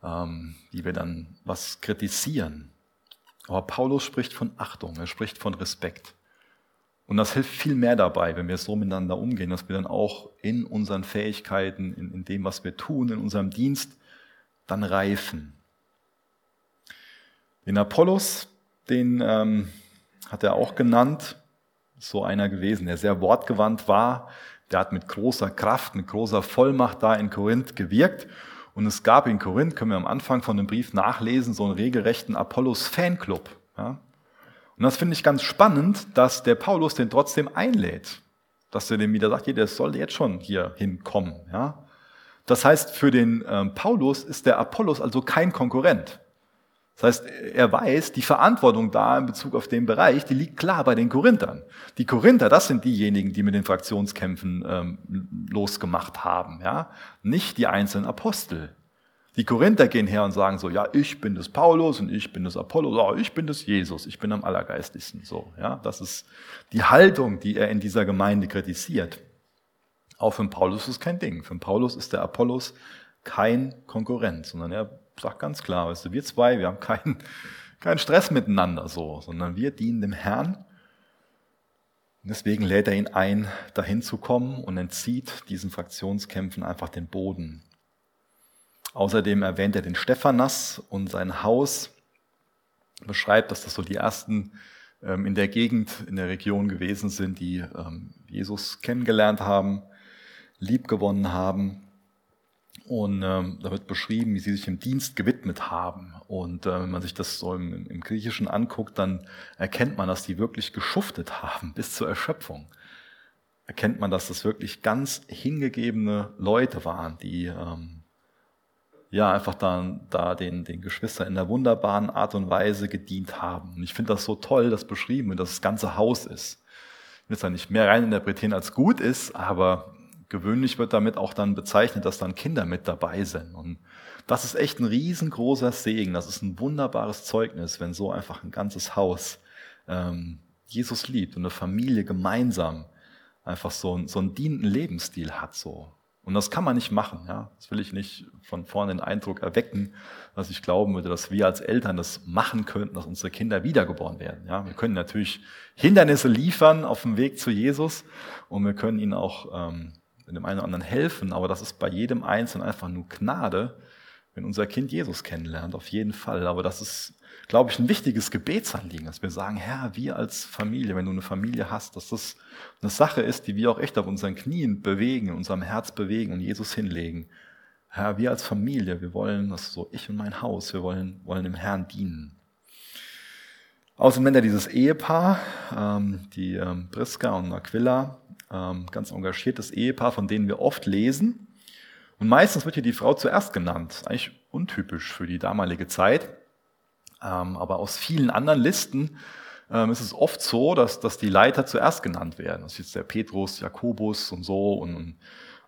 ähm, die wir dann was kritisieren. Aber Paulus spricht von Achtung, er spricht von Respekt. Und das hilft viel mehr dabei, wenn wir so miteinander umgehen, dass wir dann auch in unseren Fähigkeiten, in, in dem, was wir tun, in unserem Dienst, dann reifen. Den Apollos, den ähm, hat er auch genannt, so einer gewesen, der sehr wortgewandt war, der hat mit großer Kraft, mit großer Vollmacht da in Korinth gewirkt und es gab in Korinth, können wir am Anfang von dem Brief nachlesen, so einen regelrechten Apollos-Fanclub. Ja? Und das finde ich ganz spannend, dass der Paulus den trotzdem einlädt. Dass er dem wieder sagt, der soll jetzt schon hier hinkommen. Ja? Das heißt, für den ähm, Paulus ist der Apollos also kein Konkurrent. Das heißt, er weiß, die Verantwortung da in Bezug auf den Bereich, die liegt klar bei den Korinthern. Die Korinther, das sind diejenigen, die mit den Fraktionskämpfen ähm, losgemacht haben, ja, nicht die einzelnen Apostel. Die Korinther gehen her und sagen so, ja, ich bin das Paulus und ich bin das Apollos, oh, ich bin das Jesus, ich bin am allergeistigsten, so, ja. Das ist die Haltung, die er in dieser Gemeinde kritisiert. Auch für Paulus ist kein Ding. Für Paulus ist der Apollos kein Konkurrent, sondern er sagt ganz klar, weißt du, wir zwei, wir haben keinen, keinen Stress miteinander so, sondern wir dienen dem Herrn. Deswegen lädt er ihn ein, dahin zu kommen und entzieht diesen Fraktionskämpfen einfach den Boden. Außerdem erwähnt er den Stephanas und sein Haus, beschreibt, dass das so die ersten ähm, in der Gegend, in der Region gewesen sind, die ähm, Jesus kennengelernt haben, liebgewonnen haben. Und ähm, da wird beschrieben, wie sie sich im Dienst gewidmet haben. Und äh, wenn man sich das so im, im Griechischen anguckt, dann erkennt man, dass die wirklich geschuftet haben bis zur Erschöpfung. Erkennt man, dass das wirklich ganz hingegebene Leute waren, die ähm, ja einfach dann da den, den Geschwistern in einer wunderbaren Art und Weise gedient haben. Und ich finde das so toll, das beschrieben, dass das ganze Haus ist. Ich will es da nicht mehr reininterpretieren, als gut ist, aber gewöhnlich wird damit auch dann bezeichnet, dass dann Kinder mit dabei sind. Und das ist echt ein riesengroßer Segen. Das ist ein wunderbares Zeugnis, wenn so einfach ein ganzes Haus ähm, Jesus liebt und eine Familie gemeinsam einfach so, so einen dienenden Lebensstil hat. So. Und das kann man nicht machen. Ja? Das will ich nicht von vorne den Eindruck erwecken, dass ich glauben würde, dass wir als Eltern das machen könnten, dass unsere Kinder wiedergeboren werden. Ja? Wir können natürlich Hindernisse liefern auf dem Weg zu Jesus und wir können ihnen auch ähm, dem einen oder anderen helfen, aber das ist bei jedem Einzelnen einfach nur Gnade, wenn unser Kind Jesus kennenlernt, auf jeden Fall. Aber das ist, glaube ich, ein wichtiges Gebetsanliegen, dass wir sagen, Herr, wir als Familie, wenn du eine Familie hast, dass das eine Sache ist, die wir auch echt auf unseren Knien bewegen, in unserem Herz bewegen und Jesus hinlegen. Herr, wir als Familie, wir wollen, das ist so ich und mein Haus, wir wollen, wollen dem Herrn dienen. Außerdem nennt er dieses Ehepaar, ähm, die ähm, Priska und Aquila, ähm, ganz engagiertes Ehepaar, von denen wir oft lesen. Und meistens wird hier die Frau zuerst genannt. Eigentlich untypisch für die damalige Zeit. Ähm, aber aus vielen anderen Listen ähm, ist es oft so, dass, dass die Leiter zuerst genannt werden. Das ist jetzt der Petrus, Jakobus und so. Und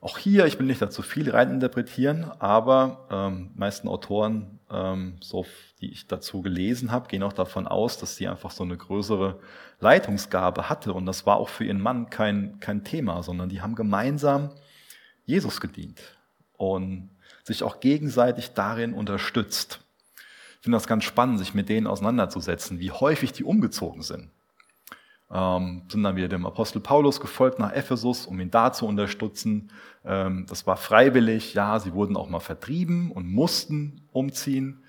auch hier, ich will nicht dazu viel reininterpretieren, aber ähm, meisten Autoren, so die ich dazu gelesen habe, gehen auch davon aus, dass sie einfach so eine größere Leitungsgabe hatte. Und das war auch für ihren Mann kein, kein Thema, sondern die haben gemeinsam Jesus gedient und sich auch gegenseitig darin unterstützt. Ich finde das ganz spannend, sich mit denen auseinanderzusetzen, wie häufig die umgezogen sind. Ähm, sind dann wieder dem Apostel Paulus gefolgt nach Ephesus, um ihn da zu unterstützen. Ähm, das war freiwillig, ja, sie wurden auch mal vertrieben und mussten umziehen.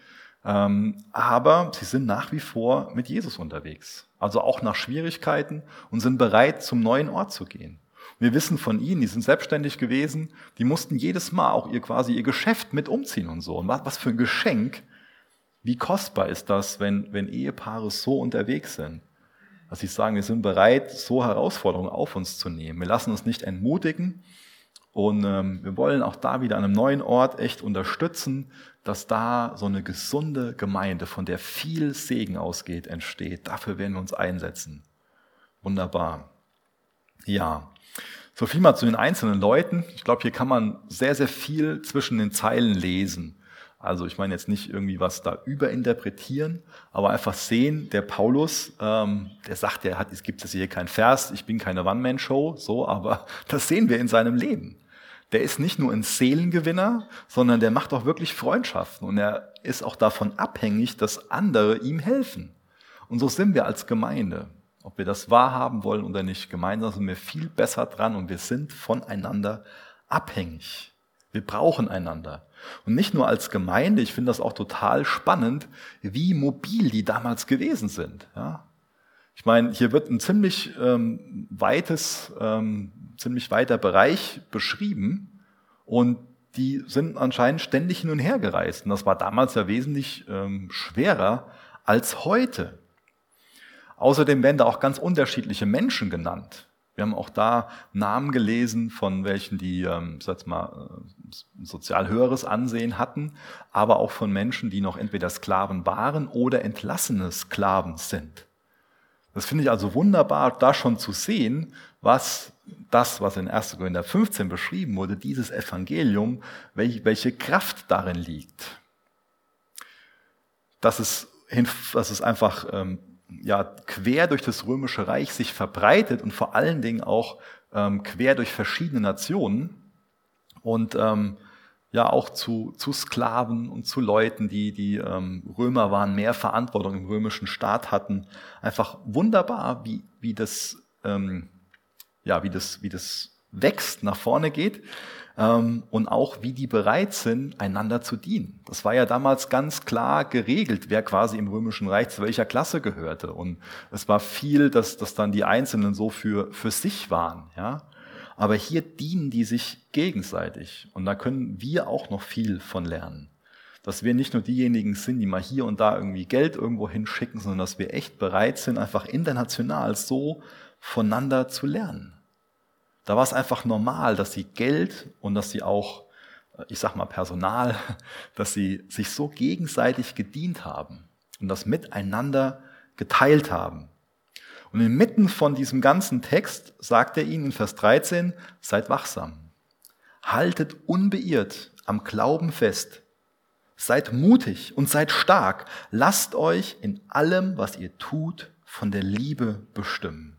Ähm, aber sie sind nach wie vor mit Jesus unterwegs. Also auch nach Schwierigkeiten und sind bereit, zum neuen Ort zu gehen. Wir wissen von ihnen, die sind selbstständig gewesen, die mussten jedes Mal auch ihr quasi ihr Geschäft mit umziehen und so. Und was, was für ein Geschenk, wie kostbar ist das, wenn, wenn Ehepaare so unterwegs sind? Dass sie sagen, wir sind bereit, so Herausforderungen auf uns zu nehmen. Wir lassen uns nicht entmutigen und ähm, wir wollen auch da wieder an einem neuen Ort echt unterstützen, dass da so eine gesunde Gemeinde, von der viel Segen ausgeht, entsteht. Dafür werden wir uns einsetzen. Wunderbar. Ja, so viel mal zu den einzelnen Leuten. Ich glaube, hier kann man sehr, sehr viel zwischen den Zeilen lesen. Also ich meine jetzt nicht irgendwie was da überinterpretieren, aber einfach sehen, der Paulus, ähm, der sagt, der hat, es gibt jetzt hier kein Vers, ich bin keine One-Man-Show, so, aber das sehen wir in seinem Leben. Der ist nicht nur ein Seelengewinner, sondern der macht auch wirklich Freundschaften und er ist auch davon abhängig, dass andere ihm helfen. Und so sind wir als Gemeinde. Ob wir das wahrhaben wollen oder nicht, gemeinsam sind wir viel besser dran und wir sind voneinander abhängig. Wir brauchen einander. Und nicht nur als Gemeinde, ich finde das auch total spannend, wie mobil die damals gewesen sind. Ja? Ich meine, hier wird ein ziemlich ähm, weites, ähm, ziemlich weiter Bereich beschrieben und die sind anscheinend ständig hin und her gereist. Und das war damals ja wesentlich ähm, schwerer als heute. Außerdem werden da auch ganz unterschiedliche Menschen genannt. Wir haben auch da Namen gelesen von welchen, die ähm, sag mal, äh, sozial höheres Ansehen hatten, aber auch von Menschen, die noch entweder Sklaven waren oder entlassene Sklaven sind. Das finde ich also wunderbar, da schon zu sehen, was das, was in 1. Korinther 15 beschrieben wurde, dieses Evangelium, welche Kraft darin liegt. Dass es, dass es einfach ähm, ja, quer durch das römische Reich sich verbreitet und vor allen Dingen auch ähm, quer durch verschiedene Nationen und ähm, ja auch zu, zu Sklaven und zu Leuten, die, die ähm, Römer waren, mehr Verantwortung im römischen Staat hatten. Einfach wunderbar, wie, wie das, ähm, ja, wie das, wie das wächst, nach vorne geht ähm, und auch wie die bereit sind, einander zu dienen. Das war ja damals ganz klar geregelt, wer quasi im Römischen Reich zu welcher Klasse gehörte. Und es war viel, dass, dass dann die Einzelnen so für, für sich waren. Ja? Aber hier dienen die sich gegenseitig. Und da können wir auch noch viel von lernen. Dass wir nicht nur diejenigen sind, die mal hier und da irgendwie Geld irgendwo hinschicken, sondern dass wir echt bereit sind, einfach international so voneinander zu lernen. Da war es einfach normal, dass sie Geld und dass sie auch, ich sag mal Personal, dass sie sich so gegenseitig gedient haben und das miteinander geteilt haben. Und inmitten von diesem ganzen Text sagt er ihnen in Vers 13, seid wachsam, haltet unbeirrt am Glauben fest, seid mutig und seid stark, lasst euch in allem, was ihr tut, von der Liebe bestimmen.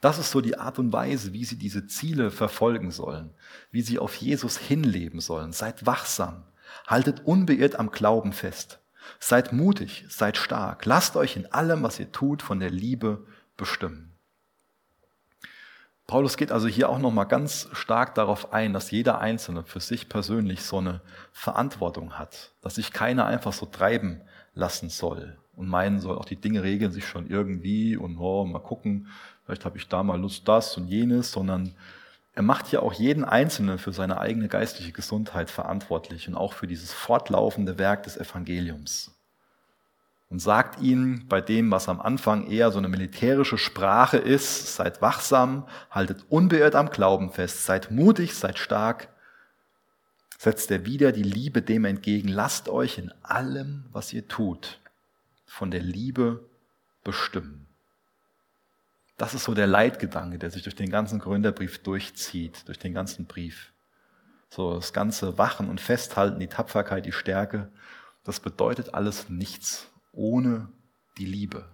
Das ist so die Art und Weise, wie sie diese Ziele verfolgen sollen, wie sie auf Jesus hinleben sollen. Seid wachsam, haltet unbeirrt am Glauben fest. Seid mutig, seid stark. Lasst euch in allem, was ihr tut, von der Liebe bestimmen. Paulus geht also hier auch nochmal ganz stark darauf ein, dass jeder Einzelne für sich persönlich so eine Verantwortung hat, dass sich keiner einfach so treiben lassen soll und meinen soll, auch die Dinge regeln sich schon irgendwie und oh, mal gucken, vielleicht habe ich da mal Lust das und jenes, sondern er macht ja auch jeden Einzelnen für seine eigene geistliche Gesundheit verantwortlich und auch für dieses fortlaufende Werk des Evangeliums. Und sagt ihnen bei dem, was am Anfang eher so eine militärische Sprache ist, seid wachsam, haltet unbeirrt am Glauben fest, seid mutig, seid stark, setzt er wieder die Liebe dem entgegen, lasst euch in allem, was ihr tut, von der Liebe bestimmen. Das ist so der Leitgedanke, der sich durch den ganzen Gründerbrief durchzieht, durch den ganzen Brief. So das ganze Wachen und Festhalten, die Tapferkeit, die Stärke, das bedeutet alles nichts ohne die Liebe.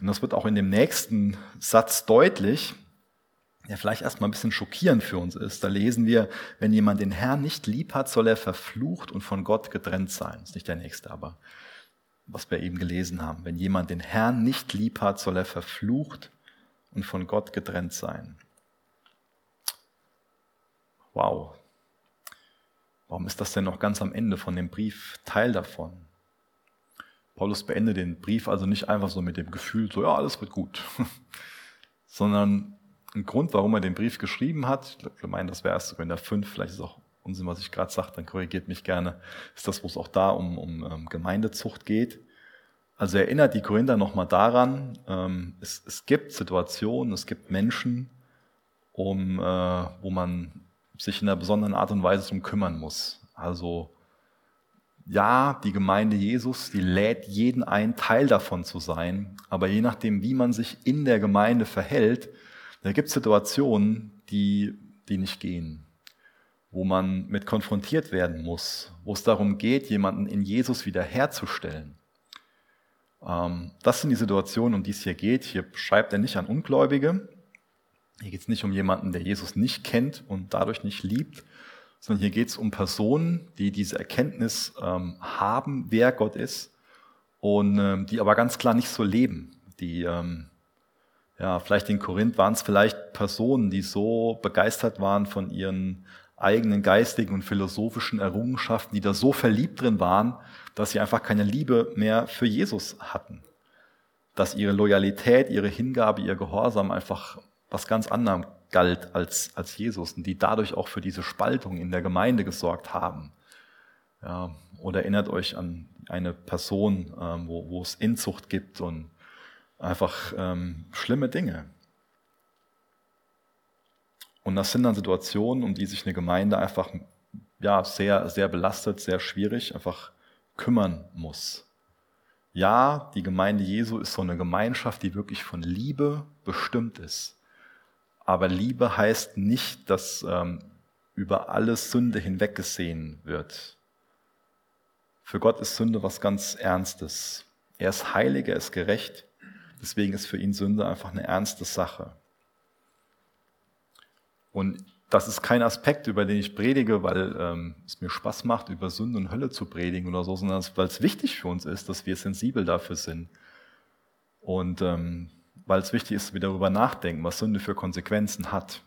Und das wird auch in dem nächsten Satz deutlich, der vielleicht erstmal ein bisschen schockierend für uns ist. Da lesen wir, wenn jemand den Herrn nicht lieb hat, soll er verflucht und von Gott getrennt sein. Das ist nicht der nächste, aber was wir eben gelesen haben. Wenn jemand den Herrn nicht lieb hat, soll er verflucht und von Gott getrennt sein. Wow. Warum ist das denn noch ganz am Ende von dem Brief Teil davon? Paulus beendet den Brief also nicht einfach so mit dem Gefühl, so ja, alles wird gut, sondern ein Grund, warum er den Brief geschrieben hat, ich meine, das wäre erst in der 5, vielleicht ist auch Unsinn, was ich gerade sage, dann korrigiert mich gerne, ist das, wo es auch da um, um ähm, Gemeindezucht geht. Also erinnert die Korinther nochmal daran, ähm, es, es gibt Situationen, es gibt Menschen, um, äh, wo man sich in einer besonderen Art und Weise drum kümmern muss. Also ja, die Gemeinde Jesus, die lädt jeden ein, Teil davon zu sein, aber je nachdem, wie man sich in der Gemeinde verhält, da gibt es Situationen, die, die nicht gehen wo man mit konfrontiert werden muss, wo es darum geht, jemanden in Jesus wiederherzustellen. Ähm, das sind die Situationen, um die es hier geht. Hier schreibt er nicht an Ungläubige. Hier geht es nicht um jemanden, der Jesus nicht kennt und dadurch nicht liebt, sondern hier geht es um Personen, die diese Erkenntnis ähm, haben, wer Gott ist und ähm, die aber ganz klar nicht so leben. Die, ja, vielleicht in Korinth waren es vielleicht Personen, die so begeistert waren von ihren eigenen geistigen und philosophischen Errungenschaften, die da so verliebt drin waren, dass sie einfach keine Liebe mehr für Jesus hatten. Dass ihre Loyalität, ihre Hingabe, ihr Gehorsam einfach was ganz anderem galt als, als Jesus und die dadurch auch für diese Spaltung in der Gemeinde gesorgt haben. Ja, oder erinnert euch an eine Person, ähm, wo, wo es Inzucht gibt und einfach ähm, schlimme Dinge. Und das sind dann Situationen, um die sich eine Gemeinde einfach ja, sehr, sehr belastet, sehr schwierig einfach kümmern muss. Ja, die Gemeinde Jesu ist so eine Gemeinschaft, die wirklich von Liebe bestimmt ist. Aber Liebe heißt nicht, dass ähm, über alles Sünde hinweggesehen wird. Für Gott ist Sünde was ganz Ernstes. Er ist heilig, er ist gerecht. Deswegen ist für ihn Sünde einfach eine ernste Sache. Und das ist kein Aspekt, über den ich predige, weil ähm, es mir Spaß macht, über Sünde und Hölle zu predigen oder so, sondern weil es wichtig für uns ist, dass wir sensibel dafür sind. Und ähm, weil es wichtig ist, dass wir darüber nachdenken, was Sünde für Konsequenzen hat.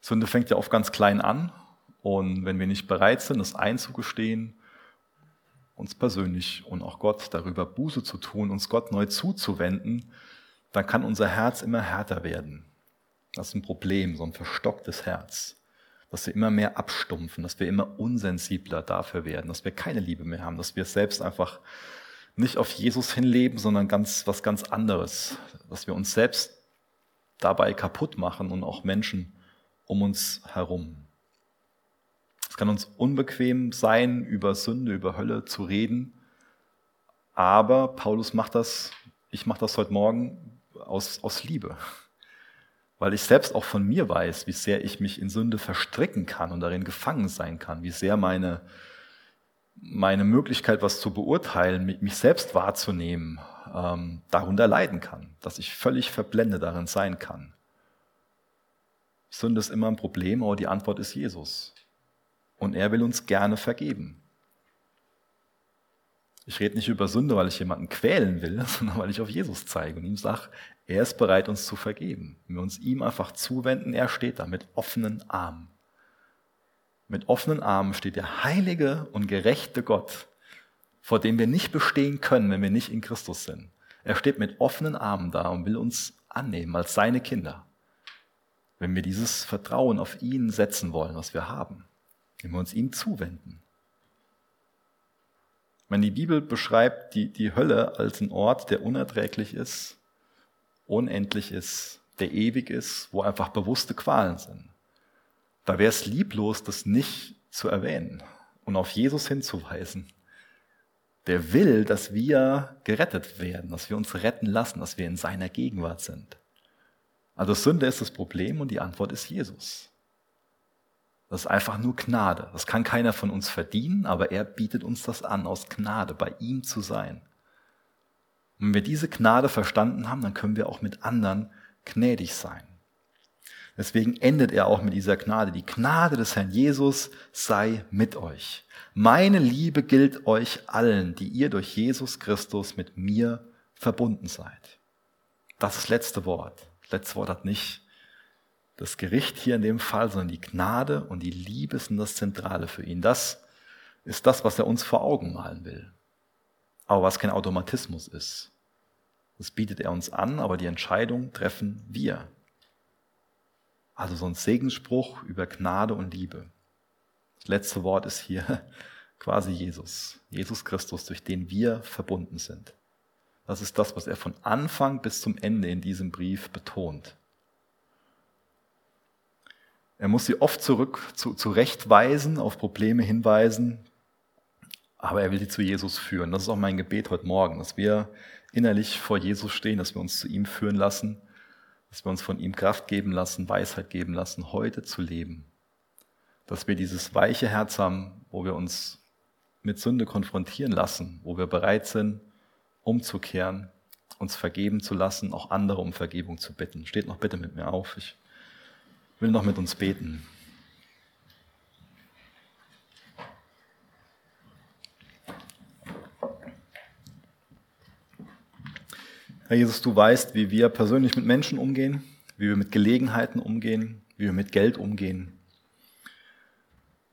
Sünde fängt ja oft ganz klein an und wenn wir nicht bereit sind, das einzugestehen, uns persönlich und auch Gott darüber Buße zu tun, uns Gott neu zuzuwenden, dann kann unser Herz immer härter werden. Das ist ein Problem, so ein verstocktes Herz, dass wir immer mehr abstumpfen, dass wir immer unsensibler dafür werden, dass wir keine Liebe mehr haben, dass wir selbst einfach nicht auf Jesus hinleben, sondern ganz was ganz anderes, dass wir uns selbst dabei kaputt machen und auch Menschen um uns herum. Es kann uns unbequem sein, über Sünde, über Hölle zu reden, aber Paulus macht das, ich mache das heute Morgen aus, aus Liebe weil ich selbst auch von mir weiß, wie sehr ich mich in Sünde verstricken kann und darin gefangen sein kann, wie sehr meine, meine Möglichkeit, was zu beurteilen, mich selbst wahrzunehmen, ähm, darunter leiden kann, dass ich völlig verblendet darin sein kann. Sünde ist immer ein Problem, aber die Antwort ist Jesus. Und er will uns gerne vergeben. Ich rede nicht über Sünde, weil ich jemanden quälen will, sondern weil ich auf Jesus zeige und ihm sage, er ist bereit, uns zu vergeben. Wenn wir uns ihm einfach zuwenden, er steht da mit offenen Armen. Mit offenen Armen steht der heilige und gerechte Gott, vor dem wir nicht bestehen können, wenn wir nicht in Christus sind. Er steht mit offenen Armen da und will uns annehmen als seine Kinder. Wenn wir dieses Vertrauen auf ihn setzen wollen, was wir haben, wenn wir uns ihm zuwenden. Wenn die Bibel beschreibt die, die Hölle als einen Ort, der unerträglich ist, unendlich ist, der ewig ist, wo einfach bewusste Qualen sind. Da wäre es lieblos, das nicht zu erwähnen und auf Jesus hinzuweisen. Der will, dass wir gerettet werden, dass wir uns retten lassen, dass wir in seiner Gegenwart sind. Also Sünde ist das Problem und die Antwort ist Jesus. Das ist einfach nur Gnade. Das kann keiner von uns verdienen, aber er bietet uns das an, aus Gnade bei ihm zu sein. Und wenn wir diese Gnade verstanden haben, dann können wir auch mit anderen gnädig sein. Deswegen endet er auch mit dieser Gnade. Die Gnade des Herrn Jesus sei mit euch. Meine Liebe gilt euch allen, die ihr durch Jesus Christus mit mir verbunden seid. Das ist das letzte Wort. Das letzte Wort hat nicht das Gericht hier in dem Fall, sondern die Gnade und die Liebe sind das Zentrale für ihn. Das ist das, was er uns vor Augen malen will. Aber was kein Automatismus ist. Das bietet er uns an, aber die Entscheidung treffen wir. Also so ein Segensspruch über Gnade und Liebe. Das letzte Wort ist hier quasi Jesus. Jesus Christus, durch den wir verbunden sind. Das ist das, was er von Anfang bis zum Ende in diesem Brief betont. Er muss sie oft zurück zu, zurechtweisen, auf Probleme hinweisen, aber er will sie zu Jesus führen. Das ist auch mein Gebet heute Morgen, dass wir innerlich vor Jesus stehen, dass wir uns zu ihm führen lassen, dass wir uns von ihm Kraft geben lassen, Weisheit geben lassen, heute zu leben. Dass wir dieses weiche Herz haben, wo wir uns mit Sünde konfrontieren lassen, wo wir bereit sind, umzukehren, uns vergeben zu lassen, auch andere um Vergebung zu bitten. Steht noch bitte mit mir auf. Ich will noch mit uns beten. Herr Jesus, du weißt, wie wir persönlich mit Menschen umgehen, wie wir mit Gelegenheiten umgehen, wie wir mit Geld umgehen.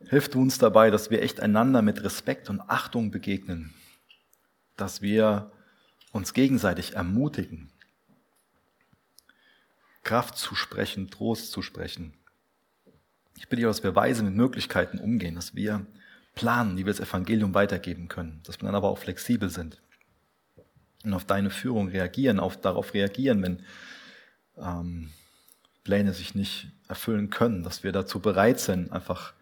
Hilf du uns dabei, dass wir echt einander mit Respekt und Achtung begegnen, dass wir uns gegenseitig ermutigen, Kraft zu sprechen, Trost zu sprechen. Ich bitte dich, dass wir weise mit Möglichkeiten umgehen, dass wir planen, wie wir das Evangelium weitergeben können, dass wir dann aber auch flexibel sind und auf deine Führung reagieren, auf, darauf reagieren, wenn ähm, Pläne sich nicht erfüllen können, dass wir dazu bereit sind, einfach,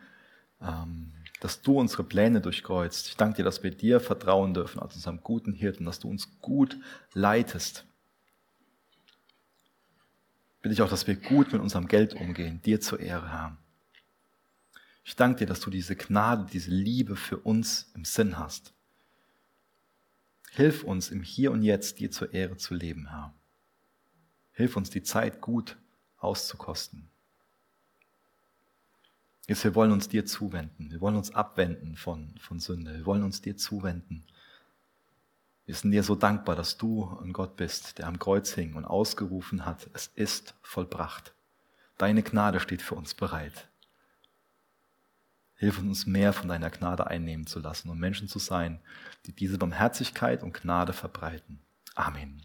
ähm, dass du unsere Pläne durchkreuzt. Ich danke dir, dass wir dir vertrauen dürfen, als unserem guten Hirten, dass du uns gut leitest bitte ich auch, dass wir gut mit unserem Geld umgehen, dir zur Ehre, Herr. Ich danke dir, dass du diese Gnade, diese Liebe für uns im Sinn hast. Hilf uns im Hier und Jetzt dir zur Ehre zu leben, Herr. Hilf uns die Zeit gut auszukosten. Jetzt, wir wollen uns dir zuwenden. Wir wollen uns abwenden von, von Sünde. Wir wollen uns dir zuwenden. Wir sind dir so dankbar, dass du ein Gott bist, der am Kreuz hing und ausgerufen hat, es ist vollbracht. Deine Gnade steht für uns bereit. Hilf uns mehr von deiner Gnade einnehmen zu lassen und Menschen zu sein, die diese Barmherzigkeit und Gnade verbreiten. Amen.